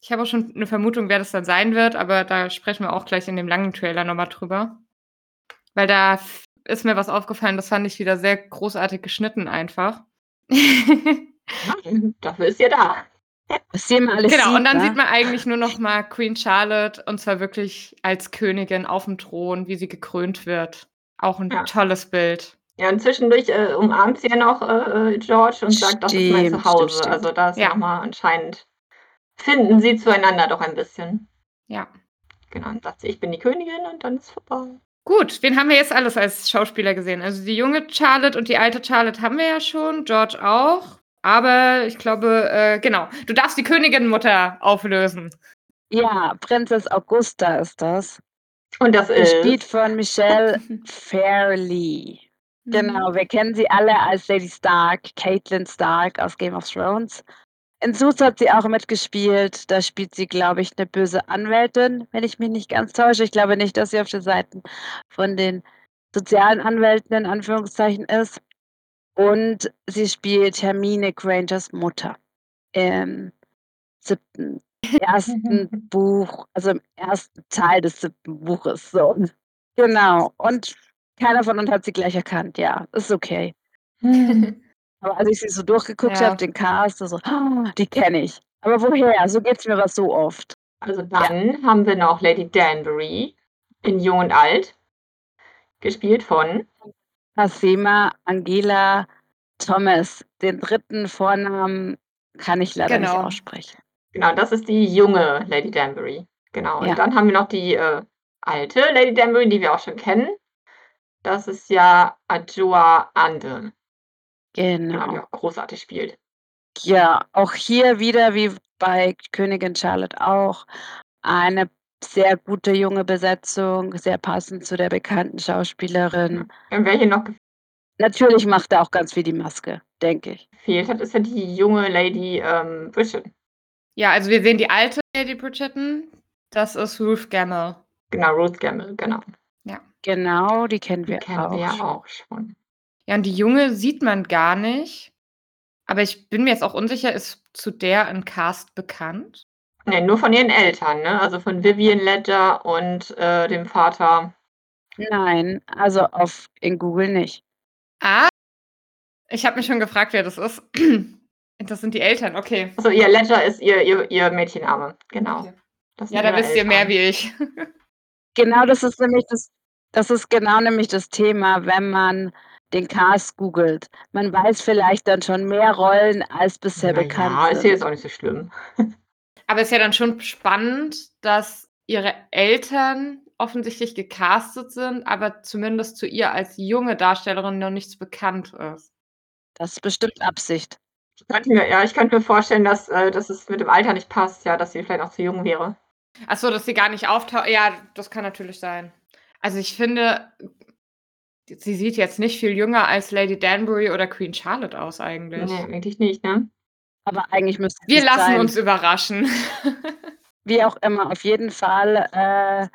D: ich habe auch schon eine Vermutung, wer das dann sein wird, aber da sprechen wir auch gleich in dem langen Trailer nochmal drüber. Weil da ist mir was aufgefallen, das fand ich wieder sehr großartig geschnitten einfach.
B: Ja, dafür ist sie ja da.
C: Was sie immer alles
D: Genau,
C: sieht,
D: und dann
C: wa?
D: sieht man eigentlich nur noch mal Queen Charlotte und zwar wirklich als Königin auf dem Thron, wie sie gekrönt wird. Auch ein
B: Ja.
D: tolles Bild.
B: Ja, und zwischendurch, äh, umarmt sie ja noch, äh, äh, George und sagt: „Das ist mein Zuhause.“
C: stimmt, stimmt.
B: Also, da ist
D: Ja.
B: noch mal anscheinend finden sie zueinander doch ein bisschen.
D: Ja.
B: Genau, dann sagt sie: „Ich bin die Königin“ und dann ist vorbei.
D: Gut, wen haben wir jetzt alles als Schauspieler gesehen? Also die junge Charlotte und die alte Charlotte haben wir ja schon, George auch. Aber ich glaube, äh, genau, du darfst die Königinmutter auflösen.
C: Ja, Prinzess Augusta ist das.
B: Und das ist
C: Gespielt von Michelle Fairley. Genau, wir kennen sie alle als Lady Stark, Caitlin Stark aus Game of Thrones. In Suits hat sie auch mitgespielt. Da spielt sie, glaube ich, eine böse Anwältin, wenn ich mich nicht ganz täusche. Ich glaube nicht, dass sie auf den Seiten von den sozialen Anwälten in Anführungszeichen ist. Und sie spielt Hermine Grangers Mutter im siebten, ersten Buch, also im ersten Teil des siebten Buches. So. Genau. Und keiner von uns hat sie gleich erkannt. Ja, ist okay. Aber als ich sie so durchgeguckt
D: Ja.
C: habe, den Cast, so, ah, die kenne ich. Aber woher? So geht's mir was so oft.
B: Also dann haben wir noch Lady Danbury in Jung und Alt, gespielt von
C: Hasema Angela Thomas. Den dritten Vornamen kann ich leider nicht
D: Genau.
C: aussprechen.
B: Genau, das ist die junge Lady Danbury. Genau.
C: Ja.
B: Und dann haben wir noch die äh, alte Lady Danbury, die wir auch schon kennen. Das ist ja Adjoa Ande, genau, die
C: Genau.
B: auch großartig spielt.
C: Ja, auch hier wieder wie bei Königin Charlotte auch eine sehr gute junge Besetzung, sehr passend zu der bekannten Schauspielerin.
B: Und wer hier noch
C: Natürlich macht er auch ganz viel die Maske, denke ich.
B: gefehlt hat, ist ja die junge Lady ähm, Bridget.
D: Ja, also wir sehen die alte Lady Bridgerton. Das ist Ruth Gamble.
B: Genau, Ruth Gamble, genau.
C: Genau, die kennen
B: Die
C: wir
B: kennen
C: auch.
B: wir ja
C: schon.
B: auch schon.
D: Ja, und die junge sieht man gar nicht. Aber ich bin mir jetzt auch unsicher, ist zu der ein Cast bekannt?
B: Nee, nur von ihren Eltern, ne? Also von Vivian Ledger und äh, dem Vater.
C: Nein, also auf in Google nicht.
D: Ah, ich habe mich schon gefragt, wer das ist. Das sind die Eltern, okay.
B: Also ihr Ledger ist ihr, ihr, ihr Mädchenname, genau.
D: Okay. Ja, da wisst ihr mehr
B: Eltern.
D: wie ich.
C: Genau, das ist nämlich das, das ist genau nämlich das Thema, wenn man den Cast googelt. Man weiß vielleicht dann schon mehr Rollen, als bisher
B: Na
C: bekannt
B: ja, ist
C: sind.
B: jetzt auch nicht so schlimm.
D: Aber es ist ja dann schon spannend, dass ihre Eltern offensichtlich gecastet sind, aber zumindest zu ihr als junge Darstellerin noch nichts bekannt ist.
C: Das ist bestimmt Absicht.
B: Ich könnte mir, ja, ich könnte mir vorstellen, dass, äh, dass es mit dem Alter nicht passt, ja, dass sie vielleicht auch zu jung wäre.
D: Ach so, dass sie gar nicht auftaucht. Ja, das kann natürlich sein. Also ich finde, sie sieht jetzt nicht viel jünger als Lady Danbury oder Queen Charlotte aus eigentlich.
B: Nee, eigentlich nicht, ne?
C: Aber eigentlich müsste
D: Wir lassen
C: sein.
D: uns überraschen.
C: Wie auch immer, auf jeden Fall äh,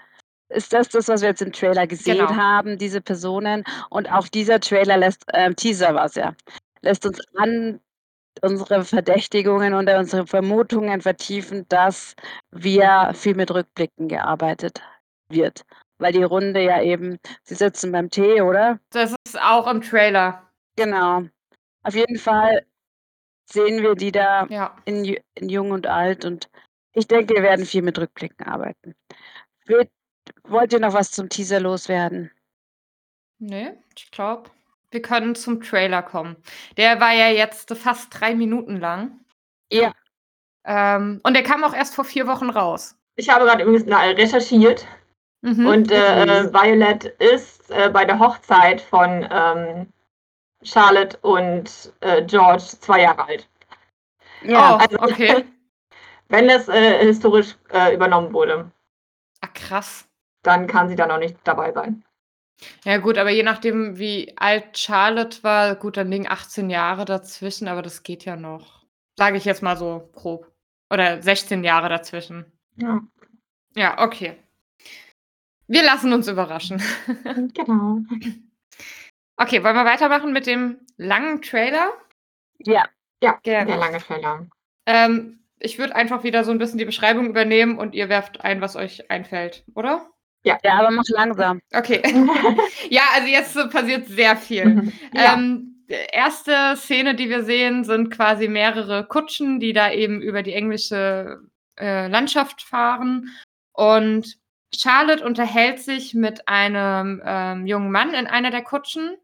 C: ist das das, was wir jetzt im Trailer gesehen
D: Genau.
C: haben, diese Personen. Und auch dieser Trailer lässt, ähm, Teaser war es ja, lässt uns an unsere Verdächtigungen und unsere Vermutungen vertiefen, dass wir viel mit Rückblicken gearbeitet wird. Weil die Runde ja eben, sie sitzen beim Tee, oder?
D: Das ist auch im Trailer.
C: Genau. Auf jeden Fall sehen wir die da
D: Ja.
C: in, in Jung und Alt und ich denke, wir werden viel mit Rückblicken arbeiten. Will- Wollt ihr noch was zum Teaser loswerden?
D: Nee, ich glaube, wir können zum Trailer kommen. Der war ja jetzt fast drei Minuten lang.
C: Ja.
D: Ähm, und der kam auch erst vor vier Wochen raus.
B: Ich habe gerade übrigens recherchiert
D: Mhm.
B: und äh, äh, Violet ist äh, bei der Hochzeit von ähm, Charlotte und äh, George zwei Jahre alt.
C: Ja,
D: oh,
B: also-
D: okay.
B: Wenn es äh, historisch äh, übernommen wurde,
D: Ah, krass.
B: dann kann sie da noch nicht dabei sein.
D: Ja, gut, aber je nachdem, wie alt Charlotte war, gut, dann liegen 18 Jahre dazwischen, aber das geht ja noch. Sage ich jetzt mal so grob. Oder 16 Jahre dazwischen.
B: Ja,
D: Ja, okay. Wir lassen uns überraschen.
B: genau.
D: Okay, wollen wir weitermachen mit dem langen Trailer?
C: ja,
D: Gerne.
B: Der lange Trailer.
D: Ähm, ich würde einfach wieder so ein bisschen die Beschreibung übernehmen und ihr werft ein, was euch einfällt, oder?
C: ja, aber mach langsam.
D: Okay. ja, also jetzt äh, passiert sehr viel.
B: ja.
D: Ähm, die erste Szene, die wir sehen, sind quasi mehrere Kutschen, die da eben über die englische äh, Landschaft fahren. Und Charlotte unterhält sich mit einem ähm, jungen Mann in einer der Kutschen.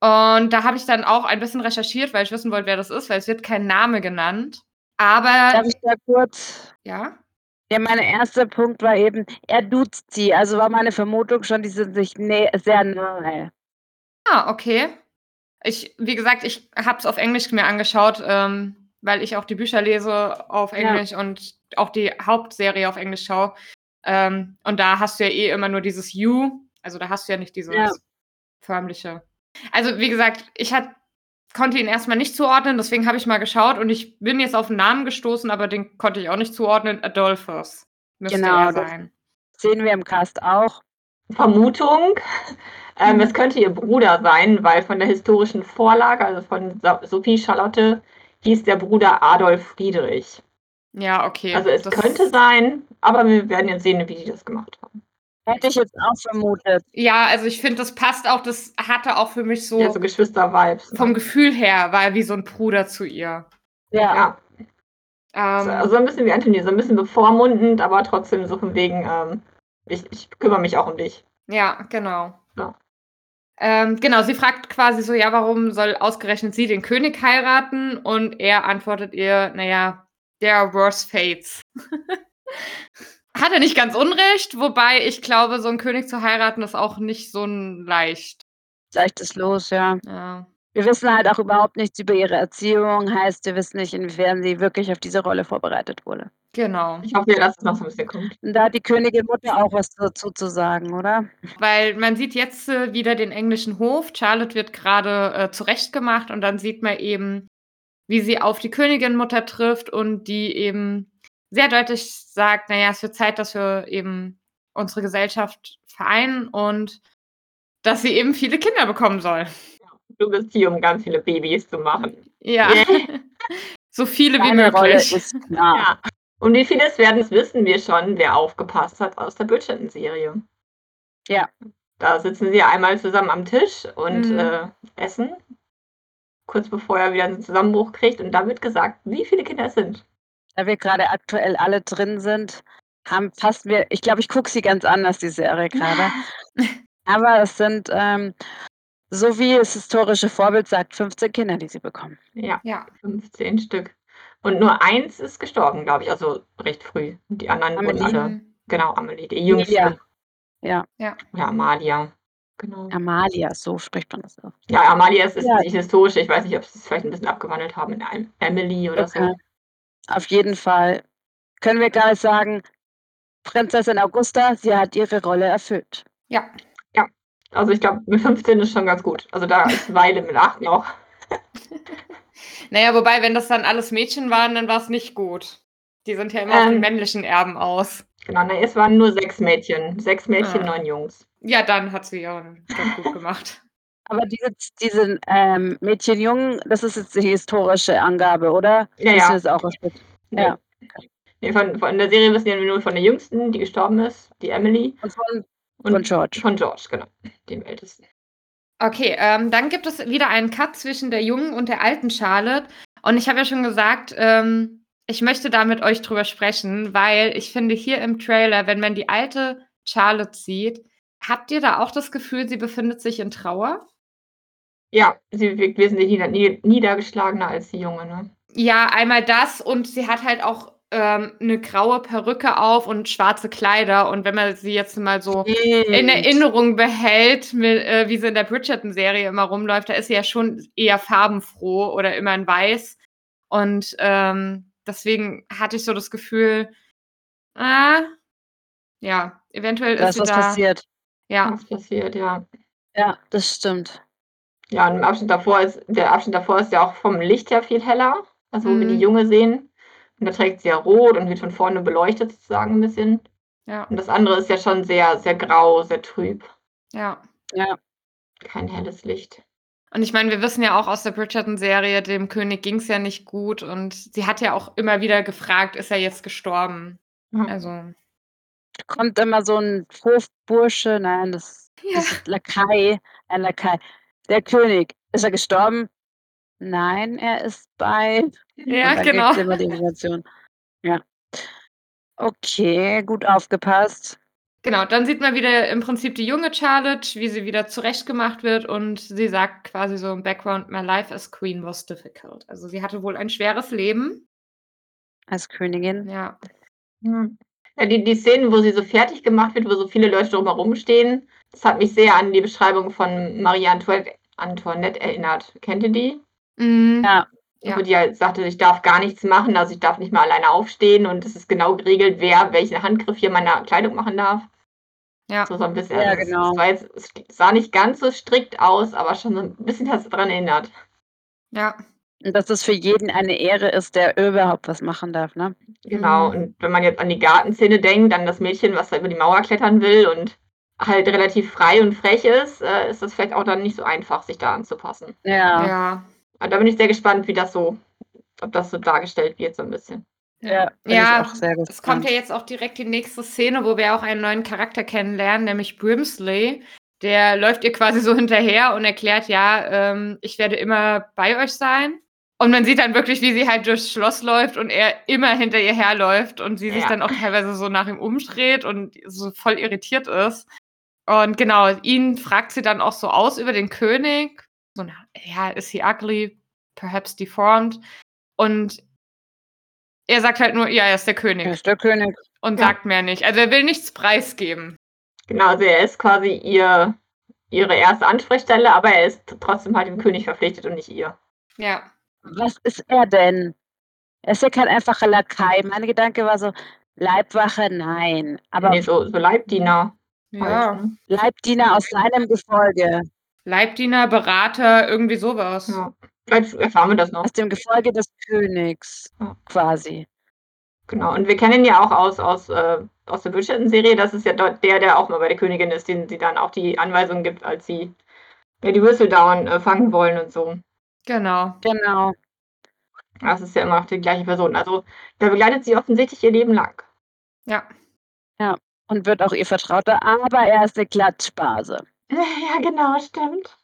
D: Und da habe ich dann auch ein bisschen recherchiert, weil ich wissen wollte, wer das ist, weil es wird kein Name genannt. Aber
C: Darf ich da kurz?
D: ja,
C: Ja, mein erster Punkt war eben, er duzt sie. Also war meine Vermutung schon, die sind sich sehr nahe.
D: Ah, okay. Ich, wie gesagt, ich habe es auf Englisch mir angeschaut, ähm, weil ich auch die Bücher lese auf
C: Ja.
D: Englisch und auch die Hauptserie auf Englisch schaue. Ähm, und da hast du ja eh immer nur dieses You, also da hast du ja nicht dieses
C: Ja.
D: förmliche Also, wie gesagt, ich hat, konnte ihn erstmal nicht zuordnen, deswegen habe ich mal geschaut und ich bin jetzt auf einen Namen gestoßen, aber den konnte ich auch nicht zuordnen. Adolphus müsste
C: Genau,
D: er
C: das-
D: sein.
C: Sehen wir im Cast auch.
B: Vermutung. Ähm,
D: Mhm.
B: Es könnte ihr Bruder sein, weil von der historischen Vorlage, also von Sophie Charlotte, hieß der Bruder Adolf Friedrich.
D: Ja, okay.
B: Also es
D: das-
B: könnte sein, aber wir werden jetzt sehen, wie die das gemacht haben.
C: Hätte ich jetzt auch vermutet.
D: Ja, also ich finde, das passt auch, das hatte auch für mich so,
B: Ja, so Geschwister-Vibes. ne?
D: vom Gefühl her, war er wie so ein Bruder zu ihr.
C: Ja,
B: Ja,
D: Ähm,
B: so, also ein bisschen wie Anthony, so ein bisschen bevormundend, aber trotzdem so von wegen, ähm, ich, ich kümmere mich auch um dich.
D: Ja, genau.
B: Ja.
D: Ähm, genau, sie fragt quasi so, ja, warum soll ausgerechnet sie den König heiraten? Und er antwortet ihr, naja, there are worse fates. Hat er nicht ganz unrecht, wobei ich glaube, so einen König zu heiraten ist auch nicht so ein leicht.
C: leicht ist los, ja.
D: Ja.
C: Wir wissen halt auch überhaupt nichts über ihre Erziehung, heißt, wir wissen nicht, inwiefern sie wirklich auf diese Rolle vorbereitet wurde.
D: Genau.
B: Ich hoffe, dass es noch so ein bisschen kommt.
C: Und da hat die Königin Mutter auch was dazu zu sagen, oder?
D: Weil man sieht jetzt äh, wieder den englischen Hof. Charlotte wird gerade äh, zurechtgemacht und dann sieht man eben, wie sie auf die Königin-Mutter trifft und die eben sehr deutlich sagt, naja, es wird Zeit, dass wir eben unsere Gesellschaft vereinen und dass sie eben viele Kinder bekommen soll.
B: Du bist hier, um ganz viele Babys zu machen.
D: Ja. so viele wie
C: Deine Rolle
D: möglich.
C: ist klar.
B: Ja. Und wie viele es werden, das wissen wir schon, wer aufgepasst hat aus der Bridgerton-Serie.
C: Ja.
B: Da sitzen sie einmal zusammen am Tisch und
D: Mhm.
B: äh, essen, kurz bevor er wieder einen Zusammenbruch kriegt. Und da wird gesagt, wie viele Kinder es sind.
C: Da wir gerade aktuell alle drin sind, haben fast wir, ich glaube, ich gucke sie ganz anders, die Serie gerade. Aber es sind, ähm, so wie das historische Vorbild sagt, 15 Kinder, die sie bekommen.
B: Ja,
D: Ja.
B: 15 Stück. Und nur eins ist gestorben, glaube ich, also recht früh. Und die anderen wurden
C: Amelie.
B: alle,
D: Mhm.
B: genau, Amelie, die jüngste.
C: Ja.
D: Ja.
B: Ja, Amalia. Genau.
C: Amalia, so spricht man das aus.
B: Ja, Amalia ist, ist
C: Ja.
B: nicht historisch. Ich weiß nicht, ob sie es vielleicht ein bisschen abgewandelt haben in Em- Emily oder
C: Okay.
B: so.
C: Auf jeden Fall können wir gleich sagen, Prinzessin Augusta, sie hat ihre Rolle erfüllt.
D: Ja.
B: Also ich glaube, mit 15 ist schon ganz gut. Also da ist Weile mit 8 noch.
D: Naja, wobei, wenn das dann alles Mädchen waren, dann war es nicht gut. Die sind ja immer auf die
B: Ähm.
D: männlichen Erben aus.
B: Genau, ne, es waren nur sechs Mädchen. Sechs Mädchen,
D: Ah.
B: neun Jungs.
D: Ja, dann hat sie ja Job gut gemacht.
C: Aber diese, diese ähm, Mädchen-Jungen, das ist jetzt die historische Angabe, oder?
B: Ja, ja.
C: es auch aus-
B: Nee.
C: Ja.
B: Nee, von, von der Serie wissen wir nur von der jüngsten, die gestorben ist, die Emily.
C: Und von,
B: Und
C: von George.
B: Von George, genau. Dem ältesten.
D: Okay, ähm, dann gibt es wieder einen Cut zwischen der jungen und der alten Charlotte. Und ich habe ja schon gesagt, ähm, ich möchte da mit euch drüber sprechen, weil ich finde hier im Trailer, wenn man die alte Charlotte sieht, habt ihr da auch das Gefühl, sie befindet sich in Trauer?
B: Ja, sie wirkt wesentlich nieder nie- niedergeschlagener als die Junge, ne?
D: Ja, einmal das und sie hat halt auch ähm, eine graue Perücke auf und schwarze Kleider. Und wenn man sie jetzt mal so in Erinnerung behält, mit, äh, wie sie in der Bridgerton-Serie immer rumläuft, da ist sie ja schon eher farbenfroh oder immer in weiß. Und ähm, deswegen hatte ich so das Gefühl, ah, ja, eventuell
C: Da
D: ist
C: ist was
D: da.
C: passiert.
D: Ja,
B: Was passiert, ja.
C: Ja, das stimmt.
B: Ja, und im Abschnitt davor ist, der Abschnitt davor ist ja auch vom Licht her viel heller. Also wo wir die
D: Mhm.
B: Junge sehen. Und da trägt sie ja rot und wird von vorne beleuchtet sozusagen ein bisschen.
D: ja,
B: Und das andere ist ja schon sehr, sehr grau, sehr trüb.
D: ja.
C: Ja,
B: Kein helles Licht.
D: Und ich meine, wir wissen ja auch aus der Bridgerton-Serie, dem König ging es ja nicht gut und sie hat ja auch immer wieder gefragt, ist er jetzt gestorben?
B: Ja.
D: Also,
C: kommt immer so ein Hofbursche, nein, das,
D: ja.
C: das ist Lakai, ein Lakai. Der König, ist er gestorben? Nein, er ist bei.
D: Ja, genau.
C: immer die. Ja. Okay, gut aufgepasst.
D: Genau, dann sieht man wieder im Prinzip die junge Charlotte, wie sie wieder zurechtgemacht wird und sie sagt quasi so im Background, my life as queen was difficult. Also sie hatte wohl ein schweres Leben.
C: Als Königin.
D: Ja,
B: Ja, Ja, die, die Szenen, wo sie so fertig gemacht wird, wo so viele Leute drumherum stehen, das hat mich sehr an die Beschreibung von Marie Antoinette, Antoinette erinnert. Kennt ihr die?
D: Mhm.
C: Ja.
D: Ja.
B: Wo die halt sagte, ich darf gar nichts machen, also ich darf nicht mal alleine aufstehen und es ist genau geregelt, wer welchen Handgriff hier meiner Kleidung machen darf.
D: Ja.
B: So, so ein bisschen.
C: Ja,
B: Also es-
C: genau.
B: Es, war jetzt, es sah nicht ganz so strikt aus, aber schon so ein bisschen hat es daran erinnert.
D: Ja.
C: Und dass es für jeden eine Ehre ist, der überhaupt was machen darf, ne?
B: Genau.
D: Mhm.
B: Und wenn man jetzt an die Gartenszene denkt, an das Mädchen, was da über die Mauer klettern will und halt relativ frei und frech ist, äh, ist das vielleicht auch dann nicht so einfach, sich da anzupassen.
C: Ja.
D: Ja.
B: Aber da bin ich sehr gespannt, wie das so, ob das so dargestellt wird, so ein bisschen.
C: Ja,
D: Ja,
C: ich auch sehr gespannt.
D: Es kommt ja jetzt auch direkt die nächste Szene, wo wir auch einen neuen Charakter kennenlernen, nämlich Brimsley. Der läuft ihr quasi so hinterher und erklärt, ja, ähm, ich werde immer bei euch sein. Und man sieht dann wirklich, wie sie halt durchs Schloss läuft und er immer hinter ihr herläuft und sie sich
B: Ja.
D: dann auch teilweise so nach ihm umdreht und so voll irritiert ist. Und genau, ihn fragt sie dann auch so aus über den König. So, na, ja, is he ugly? Perhaps deformed? Und er sagt halt nur, ja, er ist der König
C: Er ist der König.
D: und
B: Ja.
D: sagt mehr nicht. Also er will nichts preisgeben.
B: Genau, also er ist quasi ihr, ihre erste Ansprechstelle, aber er ist trotzdem halt dem König verpflichtet und nicht ihr.
D: Ja.
C: Was ist er denn? Er ist ja kein einfacher Lakai. Mein Gedanke war so, Leibwache, nein. Aber
B: nee, so, so Leibdiener.
D: Ja.
C: Leibdiener aus seinem Gefolge.
D: Leibdiener, Berater, irgendwie sowas.
B: ja. Vielleicht erfahren wir das noch.
C: Aus dem Gefolge des Königs.
B: Ja.
C: Quasi.
B: Genau. Und wir kennen ihn ja auch aus, aus, äh, aus der Bridgerton-Serie. Das ist ja dort der, der auch mal bei der Königin ist, den sie dann auch die Anweisungen gibt, als sie ja, die Whistledown äh, fangen wollen und so.
D: Genau.
C: Genau.
B: Das ist ja immer noch die gleiche Person. Also der begleitet sie offensichtlich ihr Leben lang.
D: Ja.
C: Und wird auch ihr Vertrauter, aber er ist eine Klatschbase.
B: Ja, genau, stimmt.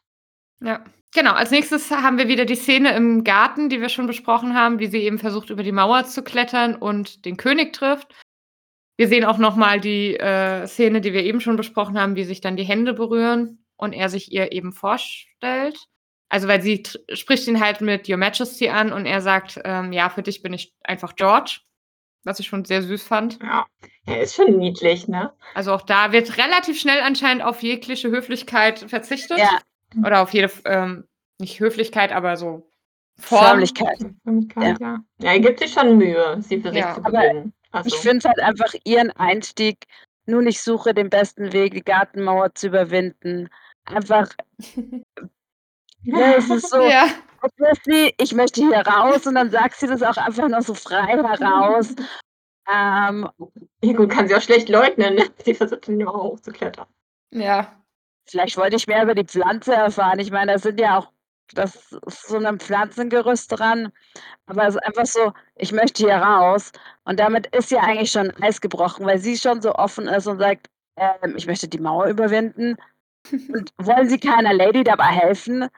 D: Ja. Genau, als nächstes haben wir wieder die Szene im Garten, die wir schon besprochen haben, wie sie eben versucht, über die Mauer zu klettern und den König trifft. Wir sehen auch nochmal die äh, Szene, die wir eben schon besprochen haben, wie sich dann die Hände berühren und er sich ihr eben vorstellt. Also, weil sie spricht ihn halt mit Your Majesty an und er sagt, ähm, ja, für dich bin ich einfach George, was ich schon sehr süß fand.
B: Ja. Er ist schon niedlich, ne?
D: Also auch da wird relativ schnell anscheinend auf jegliche Höflichkeit verzichtet.
C: Ja,
D: Oder auf jede, ähm, nicht Höflichkeit, aber so Form.
C: Förmlichkeit.
B: Förmlichkeit, ja. ja. er gibt sich schon Mühe, sie für sich
D: Ja.
B: zu
C: Aber
B: gewinnen. Also,
C: Ich finde halt einfach ihren Einstieg, nun ich suche den besten Weg, die Gartenmauer zu überwinden. Einfach, ne, es ist so,
D: Ja,
C: ich möchte hier raus und dann sagt sie das auch einfach noch so frei heraus. Ähm,
B: ja, gut, kann sie auch schlecht leugnen. Ne? Sie versucht dann immer hochzuklettern.
D: ja,
C: vielleicht wollte ich mehr über die Pflanze erfahren. Ich meine, da sind ja auch, das ist so ein Pflanzengerüst dran. Aber es ist einfach so, ich möchte hier raus. Und damit ist ja eigentlich schon Eis gebrochen, weil sie schon so offen ist und sagt, ähm, ich möchte die Mauer überwinden. Und wollen Sie keiner Lady dabei helfen?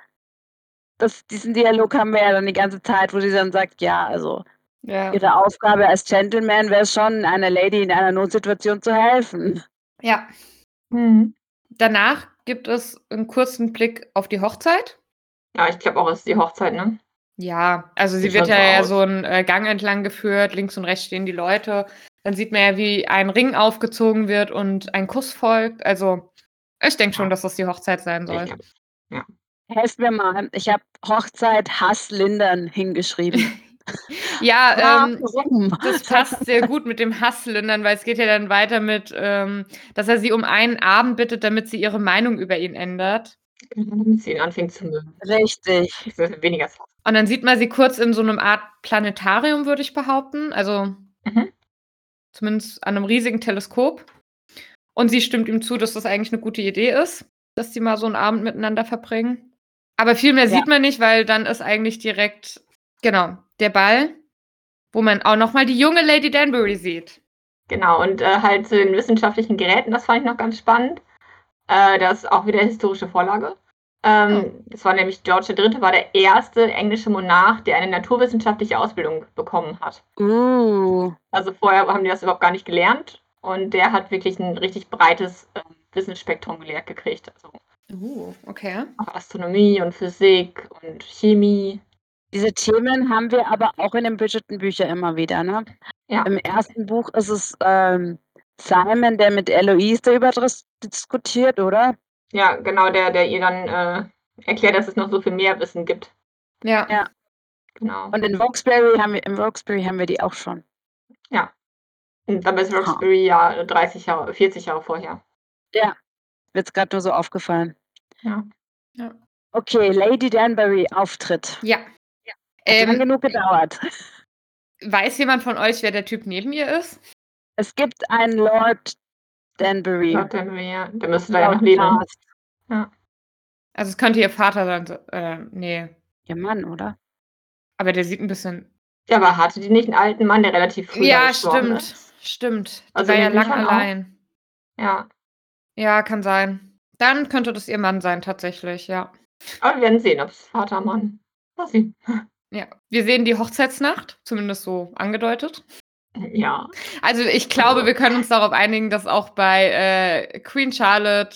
C: Das, diesen Dialog haben wir ja dann die ganze Zeit, wo sie dann sagt, ja, also
D: ja.
C: ihre Aufgabe als Gentleman wäre es schon, einer Lady in einer Notsituation zu helfen.
D: ja.
B: Mhm.
D: Danach gibt es einen kurzen Blick auf die Hochzeit.
B: Ja, ich glaube auch, es ist die Hochzeit, ne?
D: Ja, also sie wird
B: schon
D: ja,
B: so
D: ja so einen äh, Gang entlang geführt, links und rechts stehen die Leute. Dann sieht man ja, wie ein Ring aufgezogen wird und ein Kuss folgt. Also, ich denke schon,
B: Ja.
D: dass das die Hochzeit sein soll.
B: Glaub,
C: Helft mir mal, ich habe Hochzeit Hass lindern hingeschrieben.
D: Ja, ähm, das passt sehr gut mit dem Hasslindern, weil es geht ja dann weiter mit, ähm, dass er sie um einen Abend bittet, damit sie ihre Meinung über ihn ändert.
B: damit sie ihn anfängt zu mögen.
C: Richtig.
B: Weniger.
D: Und dann sieht man sie kurz in so einem Art Planetarium, würde ich behaupten. Also
B: Mhm.
D: zumindest an einem riesigen Teleskop. Und sie stimmt ihm zu, dass das eigentlich eine gute Idee ist, dass sie mal so einen Abend miteinander verbringen. Aber viel mehr
C: Ja.
D: sieht man nicht, weil dann ist eigentlich direkt, genau, der Ball, wo man auch nochmal die junge Lady Danbury sieht.
B: Genau, und äh, halt zu den wissenschaftlichen Geräten, das fand ich noch ganz spannend. Äh, das ist auch wieder historische Vorlage. Ähm, Das war nämlich George III. war der erste englische Monarch, der eine naturwissenschaftliche Ausbildung bekommen hat.
C: Uh,
B: Also vorher haben die das überhaupt gar nicht gelernt und der hat wirklich ein richtig breites äh, Wissensspektrum gelehrt gekriegt. Also
D: Uh, okay.
B: auch Astronomie und Physik und Chemie.
C: Diese Themen haben wir aber auch in den Bridgerton-Büchern immer wieder. Ne?
B: Ja.
C: Im ersten Buch ist es ähm, Simon, der mit Eloise darüber diskutiert, oder?
B: Ja, genau, der, der ihr dann äh, erklärt, dass es noch so viel mehr Wissen gibt.
D: Ja.
C: Ja.
B: Genau.
C: Und in Roxbury haben wir, im Roxbury haben wir die auch schon.
B: Und dann ist Roxbury ja 30 Jahre, 40 Jahre vorher.
C: Ja, mir jetzt grad nur so aufgefallen.
B: Ja.
D: Ja.
C: Okay, Lady Danbury Auftritt.
D: Ja.
C: Hat lang
D: Ähm,
C: genug gedauert.
D: weiß jemand von euch, wer der Typ neben ihr ist?
C: Es gibt einen Lord Danbury.
B: Lord Danbury, ja. Der müsste da ja noch leben.
C: Cast.
D: Also es könnte ihr Vater sein. so- Äh, nee.
C: Ihr Mann, oder?
D: Aber der sieht ein bisschen.
B: Ja, aber hatte die nicht einen alten Mann, der relativ früh
D: ja,
B: gestorben
D: stimmt.
B: ist?
D: Stimmt. Die
B: Also
D: war ja lang
B: Büchern auch?
D: allein.
B: Ja.
D: Ja, kann sein. Dann könnte das ihr Mann sein, tatsächlich, ja.
B: Aber wir werden sehen, ob es Vater, Mann. Was sie.
D: Ja. Wir sehen die Hochzeitsnacht, zumindest so angedeutet.
B: Ja.
D: Also ich glaube,
B: Also-
D: wir können uns darauf einigen, dass auch bei äh, Queen Charlotte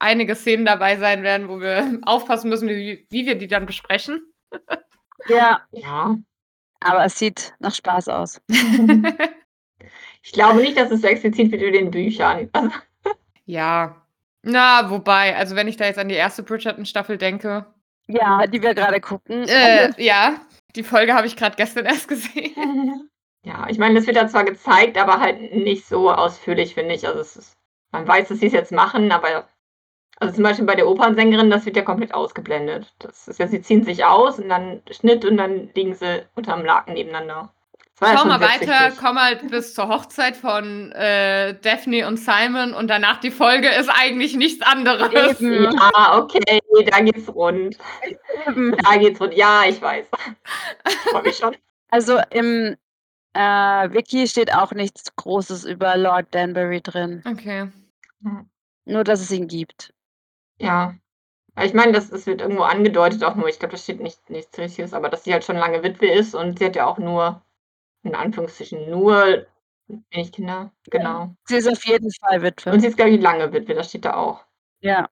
D: einige Szenen dabei sein werden, wo wir aufpassen müssen, wie, wie wir die dann besprechen.
C: Ja,
B: Ja.
C: aber es sieht nach Spaß aus.
B: Ich glaube nicht, dass es so explizit wird wie in den Büchern. Also,
D: ja. Na, wobei, also wenn ich da jetzt an die erste Bridgerton-Staffel denke,
C: Ja, die wir gerade gucken.
D: äh, ja, die Folge habe ich gerade gestern erst gesehen.
B: ja, ich meine, das wird da zwar gezeigt, aber halt nicht so ausführlich, finde ich. Also ist, man weiß, dass sie es jetzt machen, aber also zum Beispiel bei der Opernsängerin, das wird ja komplett ausgeblendet. Das ist ja, sie ziehen sich aus und dann Schnitt und dann liegen sie unterm Laken nebeneinander.
D: Schau mal weiter, komm halt bis zur Hochzeit von äh, Daphne und Simon und danach die Folge ist eigentlich nichts anderes.
C: Eben.
B: Ja, okay, da geht's rund.
C: Eben.
B: Da geht's rund. Ja, ich weiß. Ich freue mich schon.
C: Also im äh, Wiki steht auch nichts Großes über Lord Danbury drin.
D: Okay.
C: Nur, dass es ihn gibt.
B: Ja. Ja, Ich meine, das, das wird irgendwo angedeutet auch nur. Ich glaube, da steht nicht, nichts Richtiges, aber dass sie halt schon lange Witwe ist und sie hat ja auch nur, in Anführungsstrichen, nur wenig Kinder. Genau.
C: Sie ist auf jeden Fall
B: Und
C: Witwe.
B: sie ist, glaube ich, lange Witwe, das steht da auch.
C: Ja.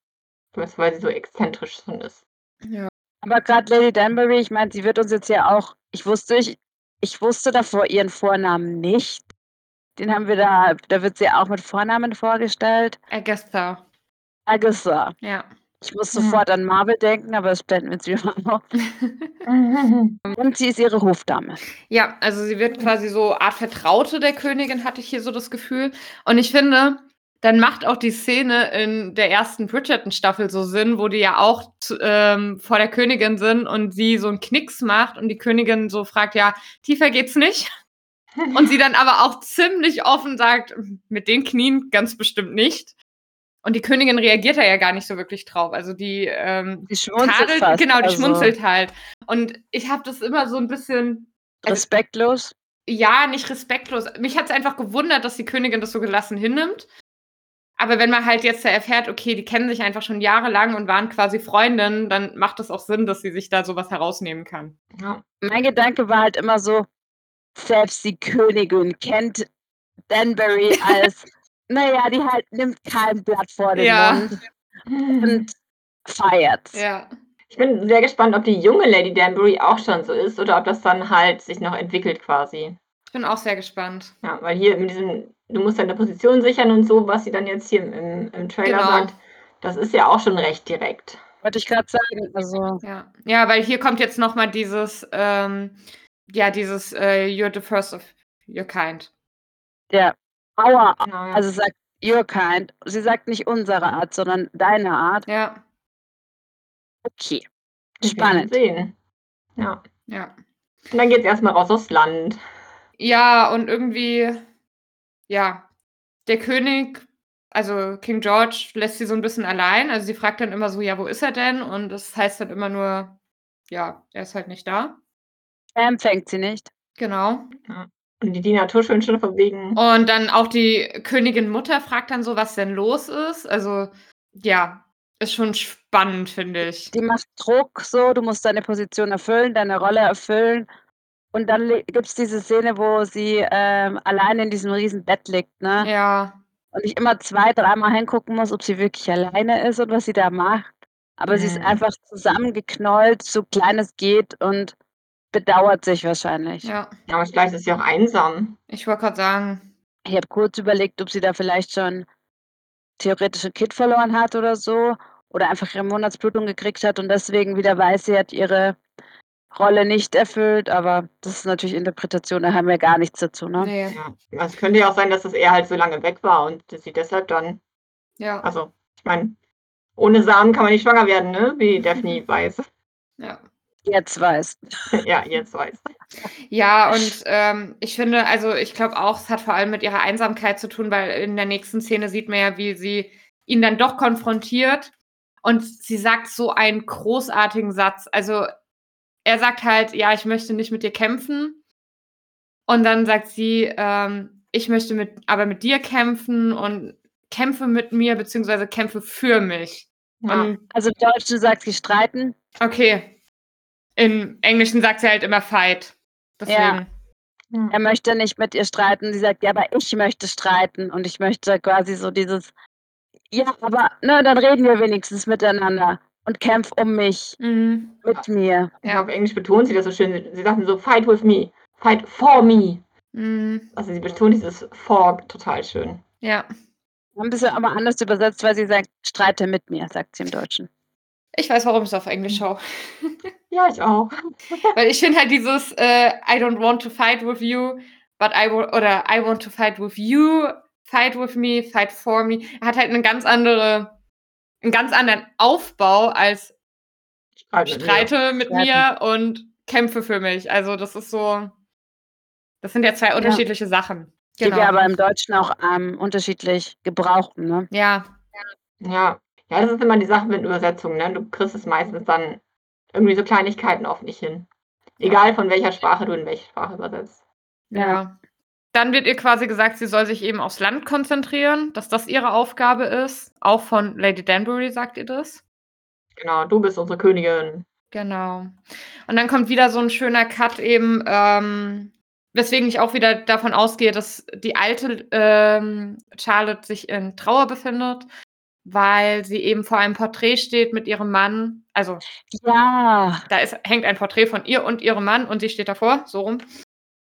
B: Das, weil sie so exzentrisch schon ist.
D: Ja.
C: Aber gerade Lady Danbury, ich meine, sie wird uns jetzt ja auch. Ich wusste, ich, ich wusste davor ihren Vornamen nicht. Den haben wir da, da wird sie auch mit Vornamen vorgestellt.
D: Agatha.
C: Agatha.
D: Ja.
C: Ich muss
B: Ja.
C: sofort an Marvel denken, aber das blenden wir jetzt wieder mal auf. Und sie ist ihre Hofdame.
D: Ja, also sie wird quasi so Art Vertraute der Königin, hatte ich hier so das Gefühl. Und ich finde, dann macht auch die Szene in der ersten Bridgerton-Staffel so Sinn, wo die ja auch ähm, vor der Königin sind und sie so einen Knicks macht und die Königin so fragt, ja, tiefer geht's nicht. Und sie dann aber auch ziemlich offen sagt, mit den Knien ganz bestimmt nicht. Und die Königin reagiert da ja gar nicht so wirklich drauf. Also die ähm,
C: Die schmunzelt
D: tadelt, genau, die
C: also
D: schmunzelt halt. Und ich habe das immer so ein bisschen also-
C: Respektlos.
D: ja, nicht respektlos. Mich hat es einfach gewundert, dass die Königin das so gelassen hinnimmt. Aber wenn man halt jetzt erfährt, okay, die kennen sich einfach schon jahrelang und waren quasi Freundinnen, dann macht es auch Sinn, dass sie sich da sowas herausnehmen kann.
B: Ja.
C: Mein Gedanke war halt immer so, selbst die Königin kennt Danbury als, naja, die halt nimmt kein Blatt vor den
D: Ja.
C: Mund und feiert.
D: Ja.
B: Ich bin sehr gespannt, ob die junge Lady Danbury auch schon so ist oder ob das dann halt sich noch entwickelt quasi.
D: Ich bin auch sehr gespannt.
B: Ja, weil hier mit diesem, du musst deine Position sichern und so, was sie dann jetzt hier im, im Trailer
D: Genau.
B: sagt, das ist ja auch schon recht direkt.
C: Wollte ich gerade sagen. Also,
D: Ja. Ja, weil hier kommt jetzt nochmal dieses, ähm, ja, dieses äh, You're the first of your kind.
C: Aua,
B: Genau, ja.
C: also sagt your kind. Sie sagt nicht unsere Art, sondern deine Art.
D: Ja,
C: Okay. Spannend.
B: Sehen. Ja.
D: ja.
B: Und dann geht's erstmal raus aufs Land.
D: Ja, und irgendwie, ja, der König, also King George, lässt sie so ein bisschen allein. Also sie fragt dann immer so, ja, wo ist er denn? Und das heißt dann immer nur, ja, er ist halt nicht da.
C: Er empfängt sie nicht.
D: Genau.
B: Und die Diener tuscheln schon von wegen.
D: Und dann auch die Königin Mutter fragt dann so, was denn los ist. Also, ja, ist schon spannend, finde ich.
C: Die macht Druck so, du musst deine Position erfüllen, deine Rolle erfüllen. Und dann gibt es diese Szene, wo sie ähm, allein in diesem riesen Bett liegt, ne?
D: Ja,
C: Und ich immer zwei, dreimal hingucken muss, ob sie wirklich alleine ist und was sie da macht. Aber sie ist
B: Mhm.
C: einfach zusammengeknollt, so klein es geht und bedauert sich wahrscheinlich.
D: ja.
B: Aber vielleicht ist sie auch einsam.
D: Ich wollte gerade sagen,
C: Ich habe kurz überlegt, ob sie da vielleicht schon theoretisch ein Kind verloren hat oder so. Oder einfach ihre Monatsblutung gekriegt hat und deswegen wieder weiß, sie hat ihre Rolle nicht erfüllt. Aber das ist natürlich Interpretation, da haben wir gar nichts dazu. Ne?
D: nee.
B: Ja. Es könnte ja auch sein, dass das er halt so lange weg war und dass sie deshalb dann
D: Ja.
B: Also, ich meine, ohne Samen kann man nicht schwanger werden, ne? Wie Daphne weiß.
D: Ja.
C: Jetzt weiß.
B: ja, jetzt weiß.
D: Ja, und ähm, ich finde, also ich glaube auch, es hat vor allem mit ihrer Einsamkeit zu tun, weil in der nächsten Szene sieht man ja, wie sie ihn dann doch konfrontiert und sie sagt so einen großartigen Satz. Also er sagt halt, ja, ich möchte nicht mit dir kämpfen. Und dann sagt sie, ähm, ich möchte mit, aber mit dir kämpfen und kämpfe mit mir, beziehungsweise kämpfe für mich.
B: Ja.
C: Also im Deutschen sagt sie streiten.
D: okay. Im Englischen sagt sie halt immer fight. Deswegen.
C: Er möchte nicht mit ihr streiten. Sie sagt, ja, aber ich möchte streiten. Und ich möchte quasi so dieses, ja, aber ne, dann reden wir wenigstens miteinander und kämpf um mich,
D: Mhm.
C: mit mir.
B: Ja. Auf Englisch betont sie das so schön. Sie, sie sagten so, fight with me, fight for me.
D: Mhm.
B: Also sie betont dieses for total schön.
D: Ja.
C: Ein bisschen aber anders übersetzt, weil sie sagt, streite mit mir, sagt sie im Deutschen.
D: Ich weiß, warum ich es auf Englisch schaue.
B: Ja, ich auch.
D: Weil ich finde halt dieses äh, I don't want to fight with you, but I wa- oder I want to fight with you, fight with me, fight for me, hat halt eine ganz andere, einen ganz anderen Aufbau als
B: mit mir.
D: streite mit
C: Streiten.
D: mir und kämpfe für mich. Also das ist so, das sind ja zwei unterschiedliche Sachen.
C: Die wir aber im Deutschen auch ähm, unterschiedlich gebrauchen. Ne?
D: Ja,
B: Ja. Ja, das ist immer die Sache mit Übersetzungen, ne? Du kriegst es meistens dann irgendwie so Kleinigkeiten oft nicht hin. Egal von welcher Sprache du in welche Sprache übersetzt.
D: ja. Dann wird ihr quasi gesagt, sie soll sich eben aufs Land konzentrieren, dass das ihre Aufgabe ist. Auch von Lady Danbury sagt ihr das.
B: Genau, du bist unsere Königin.
D: Genau. Und dann kommt wieder so ein schöner Cut eben, ähm, weswegen ich auch wieder davon ausgehe, dass die alte ähm, Charlotte sich in Trauer befindet, weil sie eben vor einem Porträt steht mit ihrem Mann. Also
C: Ja.
D: da ist, hängt ein Porträt von ihr und ihrem Mann und sie steht davor, so rum,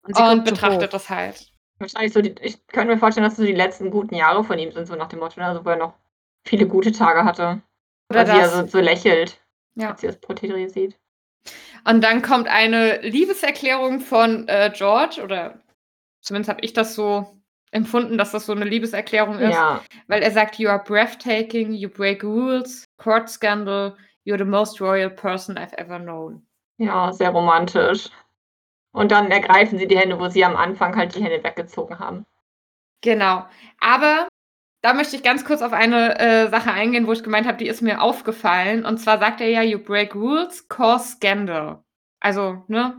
C: Und sie
D: und betrachtet das halt.
B: Wahrscheinlich so, die, ich könnte mir vorstellen, dass das so die letzten guten Jahre von ihm sind, so nach dem Motto, ne? also wo er noch viele gute Tage hatte.
D: Oder
B: Weil sie ja
D: das.
B: so, so lächelt,
D: Ja.
B: als sie das Porträt sieht.
D: Und dann kommt eine Liebeserklärung von äh, George, oder zumindest habe ich das so empfunden, dass das so eine Liebeserklärung ist.
B: Ja,
D: weil er sagt, you are breathtaking, you break rules, court scandal, you're the most royal person I've ever known.
B: ja, sehr romantisch. Und dann ergreifen sie die Hände, wo sie am Anfang halt die Hände weggezogen haben.
D: Genau. Aber da möchte ich ganz kurz auf eine äh, Sache eingehen, wo ich gemeint habe, die ist mir aufgefallen. Und zwar sagt er ja, you break rules, cause scandal. Also, ne,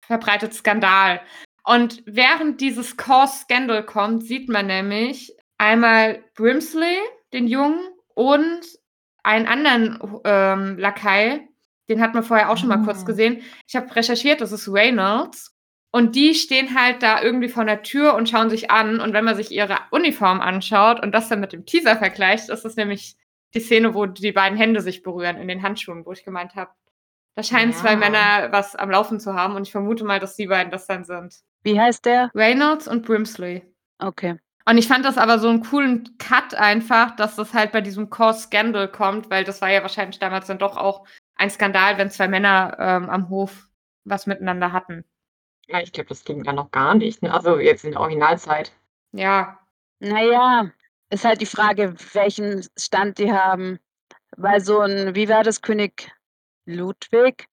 D: verbreitet Skandal. Und während dieses cause scandal kommt, sieht man nämlich einmal Brimsley, den Jungen, und einen anderen ähm, Lakai, den hat man vorher auch schon mal kurz
B: Ah.
D: gesehen. Ich habe recherchiert, das ist Reynolds. Und die stehen halt da irgendwie vor der Tür und schauen sich an. Und wenn man sich ihre Uniform anschaut und das dann mit dem Teaser vergleicht, ist es nämlich die Szene, wo die beiden Hände sich berühren in den Handschuhen, wo ich gemeint habe, da scheinen zwei
B: Ja.
D: Männer was am Laufen zu haben. Und ich vermute mal, dass die beiden das dann sind.
C: Wie heißt der?
D: Reynolds und Brimsley.
C: Okay.
D: Und ich fand das aber so einen coolen Cut einfach, dass das halt bei diesem Cause Scandal kommt, weil das war ja wahrscheinlich damals dann doch auch ein Skandal, wenn zwei Männer ähm, am Hof was miteinander hatten.
B: Ja, ich glaube, das ging ja noch gar nicht. Ne? Also jetzt in der Originalzeit.
D: Ja,
C: Naja, ist halt die Frage, welchen Stand die haben. Weil so ein, wie war das, König Ludwig?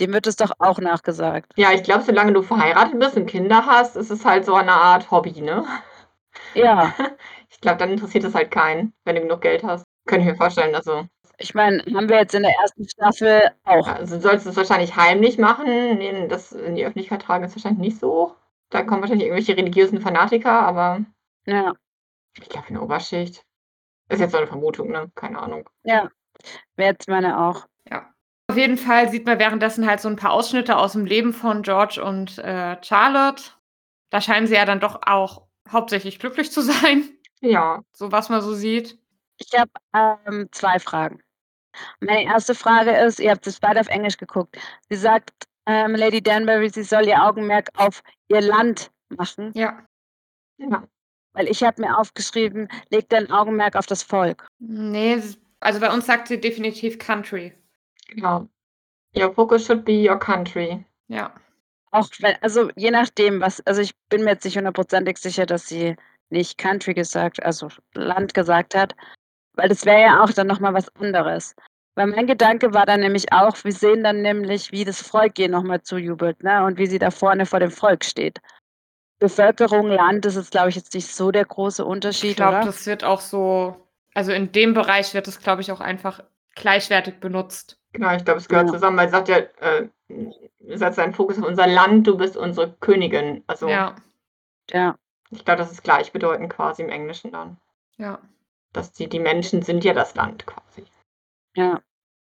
C: Dem wird es doch auch nachgesagt.
B: Ja, ich glaube, solange du verheiratet bist und Kinder hast, ist es halt so eine Art Hobby, ne?
C: Ja,
B: Ich glaube, dann interessiert es halt keinen, wenn du genug Geld hast. Könnte ich mir vorstellen. Also,
C: ich meine, haben wir jetzt in der ersten Staffel auch.
B: also du sollst es wahrscheinlich heimlich machen. in- Das in die Öffentlichkeit tragen ist wahrscheinlich nicht so. Da kommen wahrscheinlich irgendwelche religiösen Fanatiker, aber
C: Ja,
B: ich glaube in der Oberschicht. Ist jetzt so eine Vermutung, ne? Keine Ahnung.
C: ja. Wäre jetzt meine auch.
D: Auf jeden Fall sieht man währenddessen halt so ein paar Ausschnitte aus dem Leben von George und äh, Charlotte. Da scheinen sie ja dann doch auch hauptsächlich glücklich zu sein,
B: Ja.
D: so was man so sieht.
C: Ich habe ähm, zwei Fragen. Meine erste Frage ist, ihr habt es beide auf Englisch geguckt. Sie sagt, ähm, Lady Danbury, sie soll ihr Augenmerk auf ihr Land machen,
D: Ja.
B: Ja.
C: weil ich habe mir aufgeschrieben, leg dein Augenmerk auf das Volk.
D: Nee, also bei uns sagt sie definitiv Country.
B: Genau. Your focus should be your country.
D: Ja.
C: Auch wenn, also je nachdem, was, also ich bin mir jetzt nicht hundertprozentig sicher, dass sie nicht Country gesagt, also Land gesagt hat. Weil das wäre ja auch dann noch mal was anderes. Weil mein Gedanke war dann nämlich auch, wir sehen dann nämlich, wie das Volk ihr noch mal zujubelt, ne, und wie sie da vorne vor dem Volk steht. Bevölkerung, Land, das ist, glaube ich, jetzt nicht so der große Unterschied,
D: Ich glaube,
C: oder?
D: das wird auch so also, in dem Bereich wird es, glaube ich, auch einfach gleichwertig benutzt.
B: Genau, ich glaube, es gehört
C: Ja.
B: zusammen, weil sagt ja, äh, setzt seinen Fokus auf unser Land, du bist unsere Königin. Also,
D: Ja,
C: Ja.
B: ich glaube, das ist gleichbedeutend quasi im Englischen dann.
D: ja.
B: Dass die die Menschen sind ja das Land quasi.
C: Ja.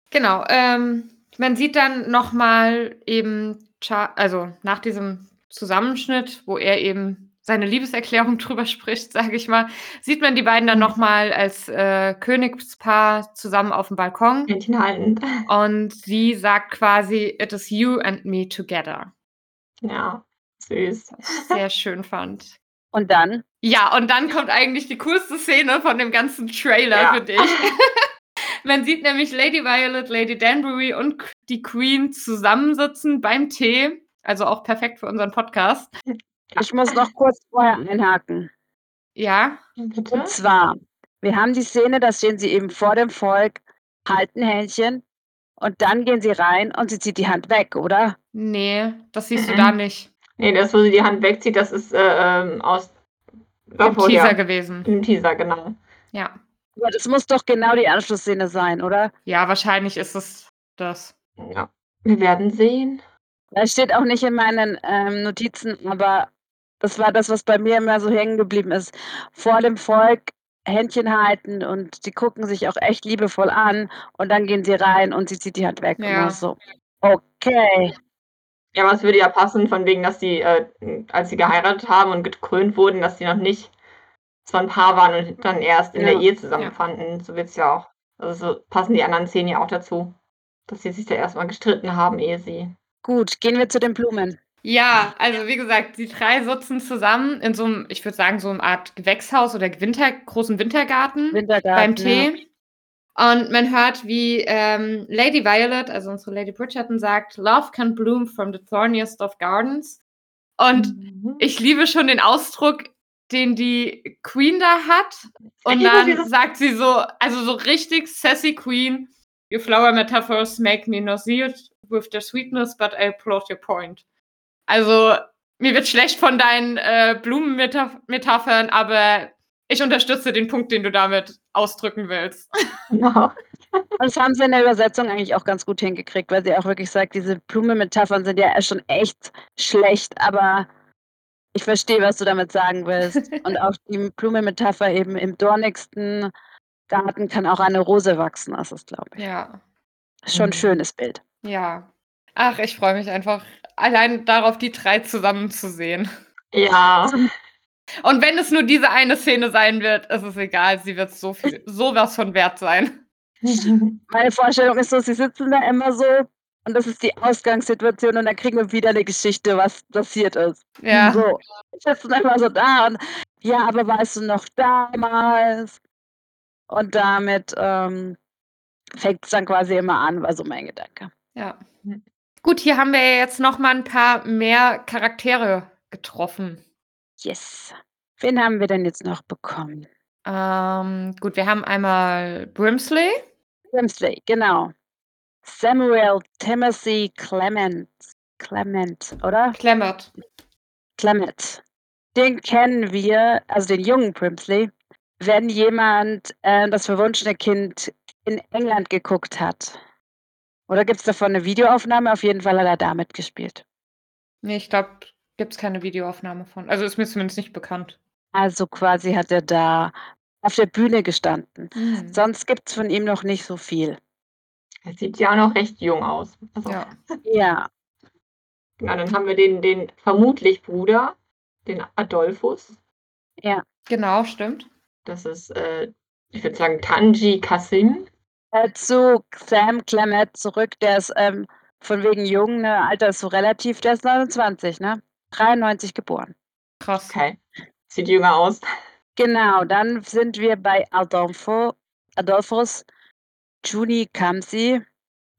D: Genau, ähm, man sieht dann noch mal eben Cha also, nach diesem Zusammenschnitt, wo er eben seine Liebeserklärung drüber spricht, sage ich mal, sieht man die beiden dann
B: Mhm.
D: noch mal als, äh, Königspaar zusammen aufm Balkon
B: Händchen haltend.
D: und sie sagt quasi: „It is you and me together.“
B: Ja, süß.
D: Sehr schön fand.
C: Und dann?
D: Ja, und dann kommt eigentlich die coolste Szene von dem ganzen Trailer,
B: Ja.
D: finde ich. Man sieht nämlich Lady Violet, Lady Danbury und die Queen zusammensitzen beim Tee, also auch perfekt für unseren Podcast.
C: Ich muss noch kurz vorher einhaken.
D: Ja?
B: Bitte?
C: Und zwar, wir haben die Szene, da stehen sie eben vor dem Volk, halten Händchen und dann gehen sie rein und sie zieht die Hand weg, oder?
D: Ne, das siehst du
B: Mhm.
D: da nicht.
B: Ne, das, wo sie die Hand wegzieht, das ist, äh, ähm, aus
D: Im. Teaser gewesen.
B: Im Teaser, genau.
D: Ja.
C: Aber das muss doch genau die Anschlussszene sein, oder?
D: Ja, wahrscheinlich ist es das.
B: Ja. Wir werden sehen.
C: Das steht auch nicht in meinen, ähm, Notizen, aber das war das, was bei mir immer so hängen geblieben ist. Vor dem Volk Händchen halten und die gucken sich auch echt liebevoll an und dann gehen sie rein und sie zieht die Hand weg
D: Ja.
C: so: „Okay.“
B: Ja, aber es würde ja passen, von wegen, dass die, äh, als sie geheiratet haben und gekrönt wurden, dass sie noch nicht zwar 'n Paar waren und dann erst in der
C: Ja.
B: Ehe
D: Ja.
B: zusammenfanden. So wird's ja auch also, so passen die anderen Szenen ja auch dazu, dass sie sich da erst mal gestritten haben, ehe sie
C: Gut, gehen wir zu den Blumen.
D: Ja, also wie gesagt, die 3 sitzen zusammen in so 'nem, ich würde sagen, so 'ne Art Gewächshaus oder Winter großen Wintergarten beim
C: Wintergarten, ja.
D: Tee. Und man hört, wie, ähm, Lady Violet, also unsere Lady Bridgerton, sagt: „Love can bloom from the thorniest of gardens.“ Und
B: Mhm.
D: ich liebe schon den Ausdruck, den die Queen da hat. Und dann sagt sie so also so richtig sassy Queen: „Your flower metaphors make me nauseated with their sweetness, but I applaud your point.“ Also, mir wird schlecht von deinen, äh, Blumenmetaph Metaphern, aber ich unterstütze den Punkt, den du damit ausdrücken willst.
B: Genau.
C: Und das haben sie in der Übersetzung eigentlich auch ganz gut hingekriegt, weil sie auch wirklich sagt, diese Blumenmetaphern sind ja schon echt schlecht, aber ich verstehe, was du damit sagen willst. Und auch die Blumenmetapher eben im dornigsten Garten kann auch eine Rose wachsen, das ist, glaube ich.
D: Ja.
C: Schon 'n
B: Mhm.
C: schönes Bild.
D: Ja. Ach, ich freue mich einfach allein darauf, die 3 zusammen zu sehen.
B: Ja.
D: Und wenn es nur diese eine Szene sein wird, ist es egal, sie wird so viel so was von wert sein.
C: Meine Vorstellung ist so, sie sitzen da immer so und das ist die Ausgangssituation und dann kriegen wir wieder 'ne Geschichte, was passiert ist.
D: Ja.
C: So, sitzen einfach so da und: „Ja, aber weißt du noch damals?“ Und damit, ähm, fängt's dann quasi immer an, war so mein Gedanke.
D: Ja. Gut, hier haben wir ja jetzt noch mal 'n paar mehr Charaktere getroffen.
C: Yes. Wen haben wir denn jetzt noch bekommen?
D: Ähm, gut, wir haben einmal Brimsley.
C: Brimsley, genau. Samuel Timothy Clement. Clement, oder?
D: Clement.
C: Clement. Den kennen wir, also den jungen Brimsley, wenn jemand, äh, das verwunschene Kind in England geguckt hat. Oder gibt's davon 'ne Videoaufnahme? Auf jeden Fall hat er da mitgespielt.
D: Ne, ich glaube, gibt's keine Videoaufnahme von. Also, ist mir zumindest nicht bekannt.
C: Also, quasi hat er da auf der Bühne gestanden.
D: Mhm.
C: Sonst gibt's von ihm noch nicht so viel.
B: Er sieht ja auch noch recht jung aus. Also
D: Ja.
C: Ja.
B: Genau, dann haben wir den den vermutlich Bruder, den Adolphus.
C: Ja.
D: Genau, stimmt.
B: Das ist, äh, ich würde sagen, Tanji Kassim.
C: Äh, zu Sam Clement zurück, der ist, ähm, von wegen jung, ne, Alter ist so relativ, der ist 29, ne? 93 geboren.
D: Krass.
B: Okay. Sieht jünger aus.
C: Genau, dann sind wir bei Adolfo Adolphus Juni Kamsi.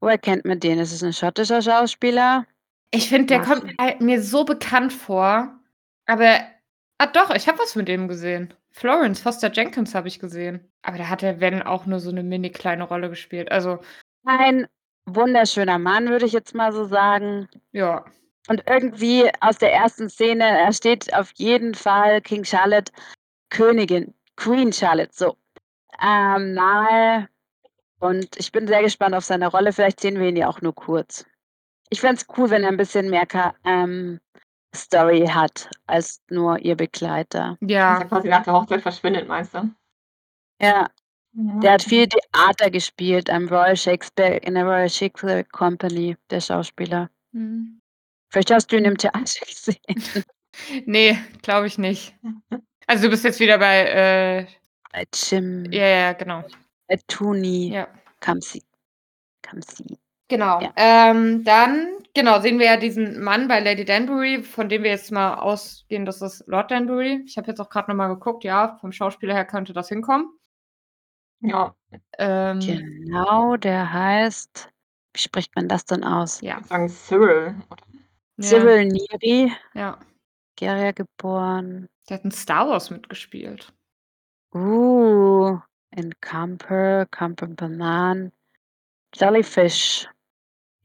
C: Woher kennt man den? Ist es 'n schottischer Schauspieler?
D: Ich finde, der
C: Ach.
D: kommt halt mir so bekannt vor, aber ah doch, ich habe was mit dem gesehen. Florence Foster Jenkins habe ich gesehen. Aber da hat er, wenn, auch nur so eine mini kleine Rolle gespielt. Also,
C: Ein wunderschöner Mann, würde ich jetzt mal so sagen.
D: ja.
C: Und irgendwie aus der ersten Szene, er steht auf jeden Fall King Charlotte, Königin, Queen Charlotte, so, ähm, nahe. Und ich bin sehr gespannt auf seine Rolle. Vielleicht sehen wir ihn ja auch nur kurz. Ich fände es cool, wenn er ein bisschen mehr ähm, Story hat als nur ihr Begleiter.
B: Er
D: Ja.
B: quasi nach der Hochzeit verschwindet, meinst du?
C: Ja,
B: Ja.
C: der hat viel Theater gespielt am Royal Shakespeare, in der Royal Shakespeare Company, der Schauspieler.
D: Hm.
C: Vielleicht hast du ihn im Theater gesehen.
D: Nee, glaube ich nicht. Also, du bist jetzt wieder bei, äh
C: Bei Jim,
D: ja, ja, genau.
C: bei Tony,
D: Ja.
C: Kamsi. Kamsi.
D: Genau.
C: Ja.
D: Ähm, dann, genau, sehen wir ja diesen Mann bei Lady Danbury, von dem wir jetzt mal ausgehen, das ist Lord Danbury. Ich habe jetzt auch gerade nochmal geguckt, ja, vom Schauspieler her könnte das hinkommen.
B: Ja,
D: Ähm,
C: Genau, der heißt, wie spricht man das denn aus?
D: ja.
B: ich würde sagen Cyril.
D: Ja.
C: Cyril Neri,
D: Ja.
C: Nigeria geboren.
D: Der hat in Star Wars mitgespielt.
C: Uh, in Camper, Camper Banan. Jellyfish.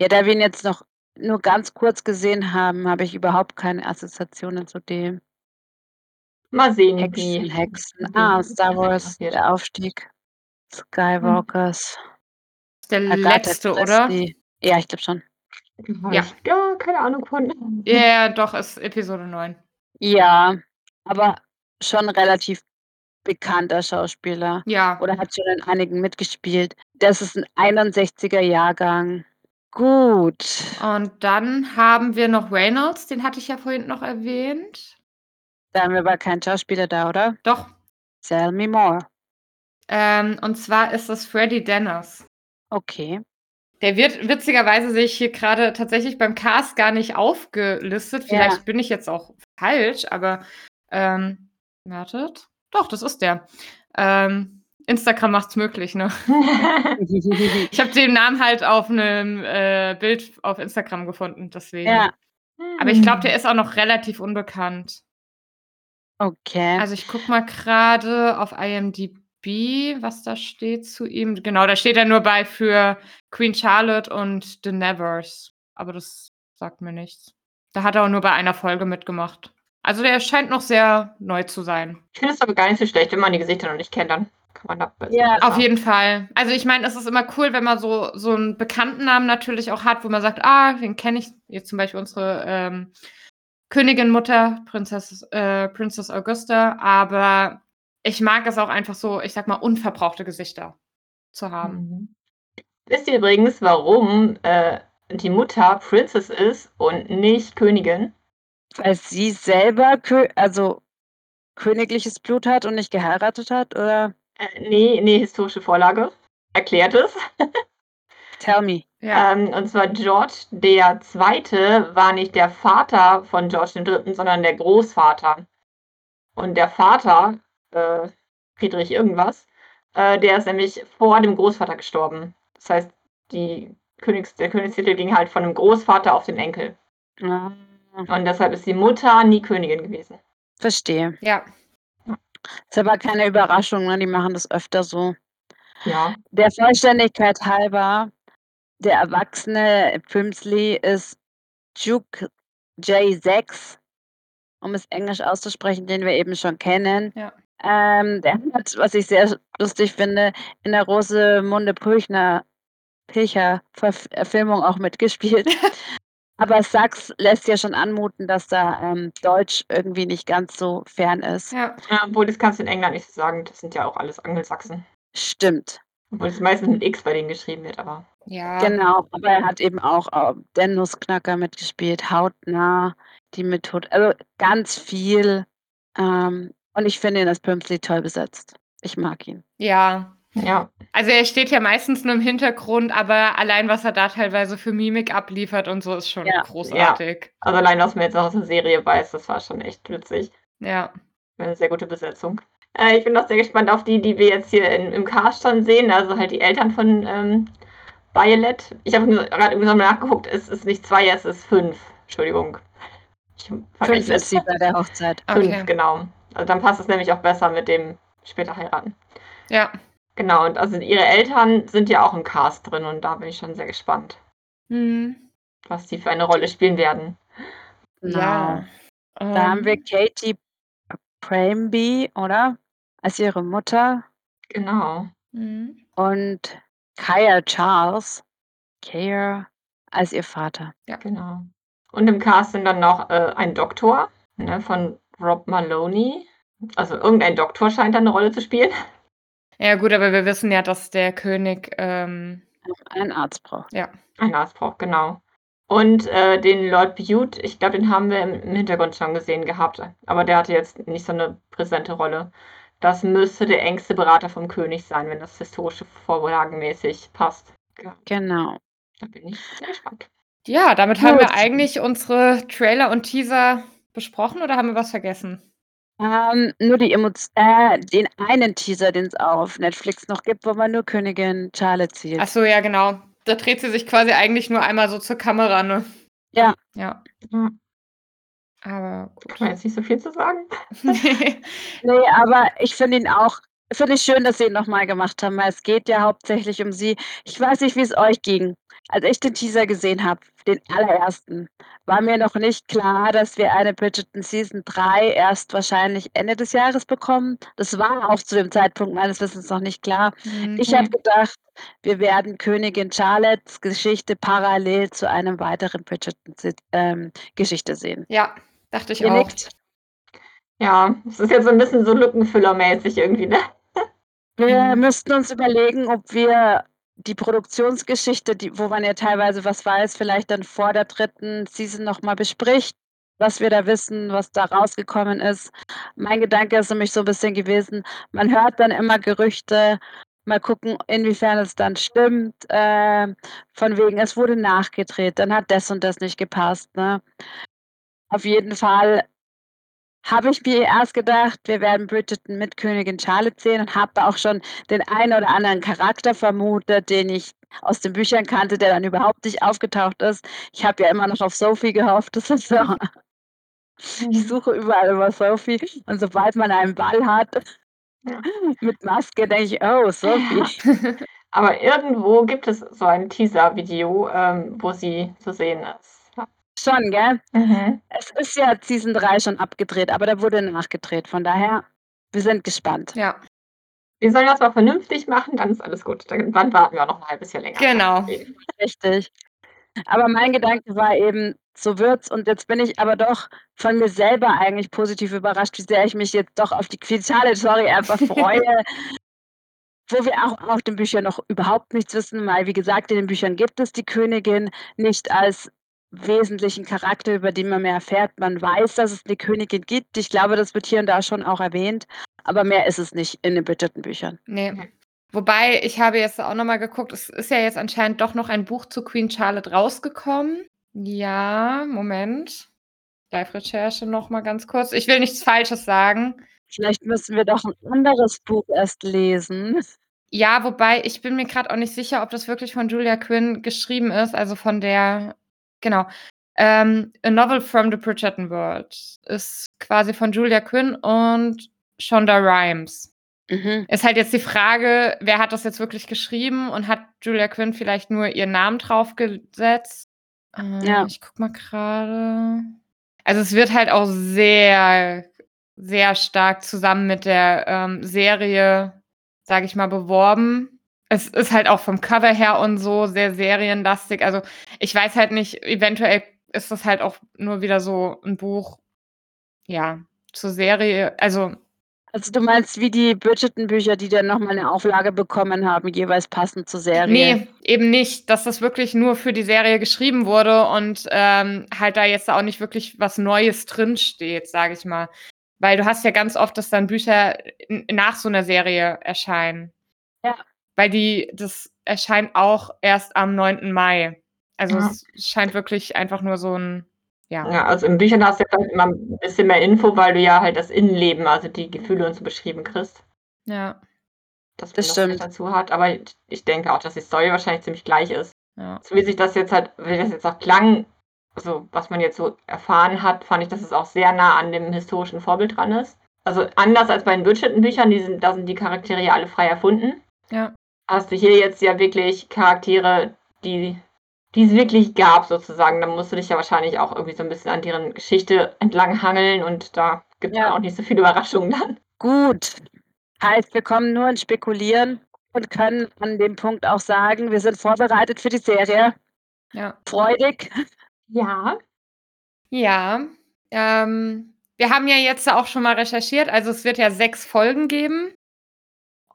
C: Ja, da wir ihn jetzt noch nur ganz kurz gesehen haben, habe ich überhaupt keine Assoziationen zu dem.
B: Mal sehen,
C: Hexen,
B: wie.
C: Hexen. Ah, Star Wars, der Aufstieg. Skywalkers.
D: Ist der
C: Agatha
D: letzte, oder?
C: Christie. Ja, ich glaube schon.
D: Ja.
B: gar keine Ahnung von.
D: Ja, ja, doch, ist Episode 9.
C: Ja, aber schon relativ bekannter Schauspieler.
D: Ja.
C: Oder hat schon in einigen mitgespielt. Das ist ein 61er Jahrgang. Gut.
D: Und dann haben wir noch Reynolds, den hatte ich ja vorhin noch erwähnt.
C: Da haben wir aber keinen Schauspieler da, oder?
D: Doch.
C: Tell me more.
D: Ähm, und zwar ist es Freddie Dennis.
C: Okay.
D: Der wird witzigerweise sehe ich hier gerade tatsächlich beim Cast gar nicht aufgelistet.
C: Ja.
D: Vielleicht bin ich jetzt auch falsch, aber ähm, wartet. Doch, das ist der. Ähm, Instagram macht's möglich, ne? Ich habe den Namen halt auf einem äh, Bild auf Instagram gefunden, deswegen.
C: ja,
D: Aber ich glaube, der ist auch noch relativ unbekannt.
C: okay.
D: Also ich guck mal gerade auf IMDb, was da steht zu ihm. Genau, da steht er nur bei für Queen Charlotte und The Nevers. Aber das sagt mir nichts. Da hat er auch nur bei einer Folge mitgemacht. Also der scheint noch sehr neu zu sein.
B: Ich finde es aber gar nicht so schlecht, wenn man die Gesichter noch nicht kennt, dann kann man da.
C: Ja,
D: Auf jeden Fall. Also ich meine, es ist immer cool, wenn man so, so einen bekannten Namen natürlich auch hat, wo man sagt, ah, den kenne ich. Jetzt zum Beispiel unsere ähm, Königin Mutter, Prinzess, äh, Princess Augusta. Aber ich mag es auch einfach so, ich sag mal, unverbrauchte Gesichter zu haben.
B: Mhm. Wisst ihr übrigens, warum äh, die Mutter Princess ist und nicht Königin?
C: Weil sie selber, also königliches Blut hat und nicht geheiratet hat, oder?
B: Äh, nee, nee, historische Vorlage. Erklärt es.
C: Tell me.
D: Ja.
B: Ähm, und zwar George der Zweite war nicht der Vater von George dem Dritten, sondern der Großvater. Und der Vater, äh, Friedrich irgendwas, äh, der ist nämlich vor dem Großvater gestorben. Das heißt, die Königs, der Königstitel ging halt von dem Großvater auf den Enkel.
C: Ah,
B: Und deshalb ist die Mutter nie Königin gewesen.
C: verstehe.
D: ja.
C: Ist aber keine Überraschung, ne? Die machen das öfter so.
B: Ja.
C: Der Vollständigkeit halber, der erwachsene Primsley ist Duke J6, um es englisch auszusprechen, den wir eben schon kennen.
D: Ja.
C: Ähm, der hat, was ich sehr lustig finde, in der Rosemunde Pilcher Verfilmung auch mitgespielt. Aber Sachs lässt ja schon anmuten, dass da ähm, Deutsch irgendwie nicht ganz so fern ist.
D: Ja.
B: ja. Obwohl, das kannst du in England nicht so sagen. Das sind ja auch alles Angelsachsen.
C: Stimmt.
B: Obwohl es meistens mit X bei denen geschrieben wird, aber.
D: Ja.
C: Genau, aber er hat eben auch äh, der Nussknacker mitgespielt, hautnah, die Methode, also ganz viel. Ähm, und ich finde ihn als Pimsley toll besetzt. Ich mag ihn.
D: Ja.
B: Ja.
D: Also er steht ja meistens nur im Hintergrund, aber allein was er da teilweise für Mimik abliefert und so ist schon
C: Ja.
D: großartig.
B: Also allein, was man jetzt auch aus der Serie weiß, das war schon echt witzig.
D: Ja.
B: Eine sehr gute Besetzung. Äh, ich bin auch sehr gespannt auf die, die wir jetzt hier in, im Cast schon sehen. Also halt die Eltern von ähm, Violet. Ich habe gerade irgendwie nochmal nachgeguckt. Es ist nicht zwei, es ist fünf. Entschuldigung. Ich
C: Fünf ist sie bei der Hochzeit.
B: Fünf,
D: Okay.
B: genau. Also dann passt es nämlich auch besser mit dem später heiraten.
D: Ja.
B: Genau, und also ihre Eltern sind ja auch im Cast drin und da bin ich schon sehr gespannt,
D: Mhm.
B: was die für eine Rolle spielen werden.
C: Genau.
D: Ja.
C: Da haben wir
D: Ähm,
C: Katie Pramby, oder? Als ihre Mutter
B: Genau.
D: mhm.
C: und Kaya Charles, Kaya, als ihr Vater.
B: Genau. Und im Cast sind dann noch äh, ein Doktor ne, von Rob Maloney. Also irgendein Doktor scheint da eine Rolle zu spielen.
D: Ja, gut, aber wir wissen ja, dass der König, ähm,
C: Ein Arzt braucht.
D: ja.
B: Ein Arztbrauch, genau. Und äh, den Lord Bute, ich glaube, den haben wir im, im Hintergrund schon gesehen gehabt. Aber der hatte jetzt nicht so eine präsente Rolle. Das müsste der engste Berater vom König sein, wenn das historische vorlagenmäßig passt. Ja,
C: Genau.
B: da bin ich sehr gespannt.
D: Ja, damit haben wir
C: Gut.
D: eigentlich unsere Trailer und Teaser besprochen oder haben wir was vergessen?
C: Ähm, nur die Emotion, äh, den einen Teaser, den es auf Netflix noch gibt, wo man nur Königin Charlotte sieht.
D: Ach so, ja, genau. Da dreht sie sich quasi eigentlich nur einmal so zur Kamera, ne?
C: Ja.
D: Ja.
B: Ja,
D: Aber
B: kann
D: gut.
B: jetzt nicht so viel zu sagen.
C: Nee, aber ich finde ihn auch finde ich schön, dass sie ihn noch mal gemacht haben, weil es geht ja hauptsächlich um sie. Ich weiß nicht, wie es euch ging. Als ich den Teaser gesehen habe, den allerersten, war mir noch nicht klar, dass wir eine Bridgerton Season 3 erst wahrscheinlich Ende des Jahres bekommen. Das war auch zu dem Zeitpunkt meines Wissens noch nicht klar. Ich habe
D: Mhm.
C: gedacht, wir werden Königin Charlottes Geschichte parallel zu einem weiteren Bridgerton Si ähm, Geschichte sehen.
D: Ja, dachte ich
C: Ihr
D: auch.
C: nickt?
B: Ja, es ist jetzt so ein bisschen so Lückenfüllermäßig irgendwie, ne?
C: Wir
D: Mhm.
C: müssten uns überlegen, ob wir die Produktionsgeschichte, die wo man ja teilweise was weiß, vielleicht dann vor der dritten Season noch mal bespricht, was wir da wissen, was da rausgekommen ist. Mein Gedanke ist nämlich so 'n bisschen gewesen, man hört dann immer Gerüchte, mal gucken, inwiefern es dann stimmt, ähm, von wegen, es wurde nachgedreht, dann hat das und das nicht gepasst, ne? Auf jeden Fall habe ich mir erst gedacht, wir werden Bridgerton mit Königin Charlotte sehen und habe auch schon den einen oder anderen Charakter vermutet, den ich aus den Büchern kannte, der dann überhaupt nicht aufgetaucht ist. Ich habe ja immer noch auf Sophie gehofft. Das ist so ich
B: Mhm.
C: suche überall über Sophie und sobald man einen Ball hat mit Maske, denke ich: „Oh, Sophie.“
B: Aber irgendwo gibt es so ein Teaser-Video, ähm, wo sie zu sehen ist.
C: Schon, gell?
B: Mhm.
C: Es ist ja Season 3 schon abgedreht, aber da wurde nachgedreht. Von daher, wir sind gespannt.
D: Ja.
B: Wir sollen das mal vernünftig machen, dann ist alles gut. Dann warten wir auch noch 'n halbes Jahr länger.
D: Genau.
C: Richtig. Aber mein Gedanke war eben, so wird's und jetzt bin ich aber doch von mir selber eigentlich positiv überrascht, wie sehr ich mich jetzt doch auf die Charlotte Story einfach freue. Wo wir auch auf den Büchern noch überhaupt nichts wissen, weil wie gesagt, in den Büchern gibt es die Königin nicht als wesentlichen Charakter, über den man mehr erfährt. Man weiß, dass es 'ne Königin gibt. Ich glaube, das wird hier und da schon auch erwähnt, aber mehr ist es nicht in den Bridgerton-Büchern.
D: Ne.
B: Mhm.
D: Wobei, ich habe jetzt auch noch mal geguckt, es ist ja jetzt anscheinend doch noch ein Buch zu Queen Charlotte rausgekommen. Ja, Moment. Live-Recherche noch mal ganz kurz. Ich will nichts Falsches sagen.
C: Vielleicht müssen wir doch 'n anderes Buch erst lesen.
D: Ja, wobei ich bin mir grad auch nicht sicher, ob das wirklich von Julia Quinn geschrieben ist, also von der genau. Ähm, „A Novel from the Bridgerton World“ ist quasi von Julia Quinn und Shonda Rhimes.
C: Mhm.
D: Ist halt jetzt die Frage, wer hat das jetzt wirklich geschrieben und hat Julia Quinn vielleicht nur ihren Namen draufgesetzt? Äh,
C: Ja.
D: ich gucke mal grade. Also, es wird halt auch sehr, sehr stark zusammen mit der, ähm, Serie, sage ich mal, beworben. Es ist halt auch vom Cover her und so sehr serienlastig. Also, ich weiß halt nicht, eventuell ist das halt auch nur wieder so 'n Buch, ja, zur Serie. Also
C: Also, du meinst wie die Bridgerton-Bücher, die dann noch mal 'ne Auflage bekommen haben, jeweils passend zur Serie?
D: Ne, eben nicht, dass das wirklich nur für die Serie geschrieben wurde und, ähm, halt da jetzt auch nicht wirklich was Neues drinsteht, sage ich mal. Weil du hast ja ganz oft, dass dann Bücher nach so 'ner Serie erscheinen.
C: Ja.
D: Weil die das erscheint auch erst am 9. Mai. Also,
B: Ja.
D: es scheint wirklich einfach nur so 'n ja.
B: Ja, also in Büchern hast du ja immer 'n bisschen mehr Info, weil du ja halt das Innenleben, also die Gefühle und so beschrieben kriegst.
D: Ja.
B: Dass man
C: Das
B: das
C: stimmt.
B: dazu hat. Aber ich denke auch, dass die Story wahrscheinlich ziemlich gleich ist.
D: Ja.
B: So wie sich das jetzt halt wie das jetzt auch klang, also was man jetzt so erfahren hat, fand ich, dass es auch sehr nah an dem historischen Vorbild dran ist. also anders als bei den Bridgerton-Büchern, die sind, da sind die Charaktere ja alle frei erfunden.
D: Ja.
B: Hast du hier jetzt ja wirklich Charaktere, die, die es wirklich gab, sozusagen. Da musst du dich ja wahrscheinlich auch irgendwie so ein bisschen an deren Geschichte entlang hangeln und da gibt es
C: Ja.
B: auch nicht so viele Überraschungen dann.
C: Gut. Heißt, wir kommen nur ins Spekulieren und können an dem Punkt auch sagen, wir sind vorbereitet für die Serie.
D: Ja.
C: Freudig.
B: Ja.
D: Ja. Ähm, wir haben ja jetzt auch schon mal recherchiert, also es wird ja sechs Folgen geben.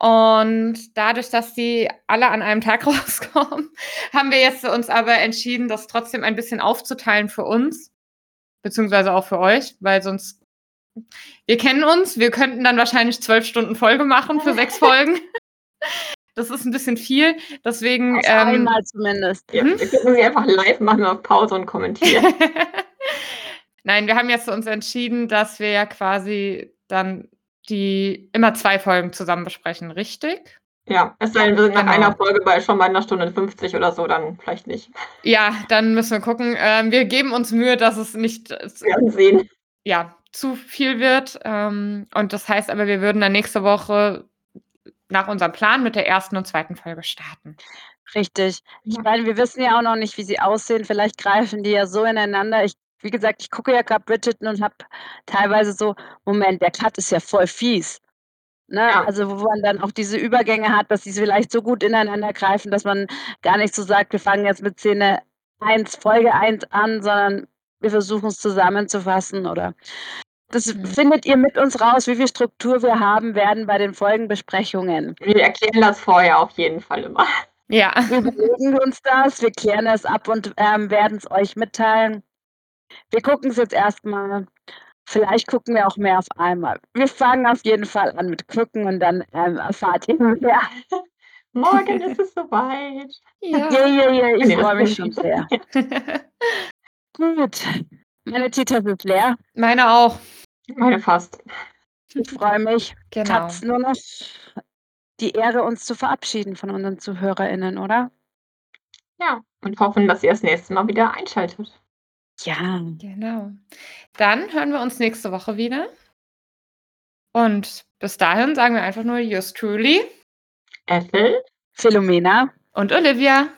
D: Und dadurch, dass die alle an einem Tag rauskommen, haben wir jetzt uns aber entschieden, das trotzdem ein bisschen aufzuteilen für uns, beziehungsweise auch für euch, weil sonst, wir kennen uns, wir könnten dann wahrscheinlich zwölf Stunden Folge machen für sechs Folgen. Das ist ein bisschen viel, deswegen.
C: Auf
D: Ähm,
C: einmal zumindest.
B: ja
D: Mhm.
B: Wir können sie einfach live machen auf Pause und kommentieren.
D: Nein, wir haben jetzt uns entschieden, dass wir ja quasi dann die immer zwei Folgen zusammen besprechen, richtig?
B: ja, es sei denn, wir sind nach
D: Genau.
B: einer Folge bei schon bei einer Stunde 50 oder so, dann vielleicht nicht.
D: Ja, dann müssen wir gucken. Ähm, wir geben uns Mühe, dass es nicht äh,
B: Wir werden sehen.
D: ja, zu viel wird. Ähm, und das heißt aber, wir würden dann nächste Woche nach unserem Plan mit der ersten und zweiten Folge starten.
C: Richtig. Ich meine, wir wissen ja auch noch nicht, wie sie aussehen. Vielleicht greifen die ja so ineinander. Ich, wie gesagt, ich gucke ja gerade Bridgerton und habe teilweise so, Moment, der Cut ist ja voll fies. Ne?
B: Ja.
C: Also wo man dann auch diese Übergänge hat, dass sie vielleicht so gut ineinander greifen, dass man gar nicht so sagt, wir fangen jetzt mit Szene 1, Folge 1 an, sondern wir versuchen es zusammenzufassen oder das
D: Mhm.
C: findet ihr mit uns raus, wie viel Struktur wir haben werden bei den Folgenbesprechungen.
B: Wir erklären das vorher auf jeden Fall immer.
D: Ja.
C: Wir überlegen uns das, wir klären es ab und ähm, werden es euch mitteilen. Wir gucken es jetzt erstmal. Vielleicht gucken wir auch mehr auf einmal. Wir fangen auf jeden Fall an mit Gucken und dann ähm, erfahrt ihr mehr.
B: Morgen ist es soweit.
C: Ja,
D: ja.
C: ja, ja, ich freue mich schon sehr. Gut, meine Tita ist leer.
D: Meine auch.
B: Meine fast.
C: Ich freue mich.
D: Genau.
C: Hat's nur noch die Ehre, uns zu verabschieden von unseren ZuhörerInnen, oder?
B: Ja. Und hoffen, dass ihr das nächste Mal wieder einschaltet.
C: Ja.
D: Genau. Dann hören wir uns nächste Woche wieder. Und bis dahin sagen wir einfach nur yours truly
B: Ethel.
C: Philomena.
D: und Olivia.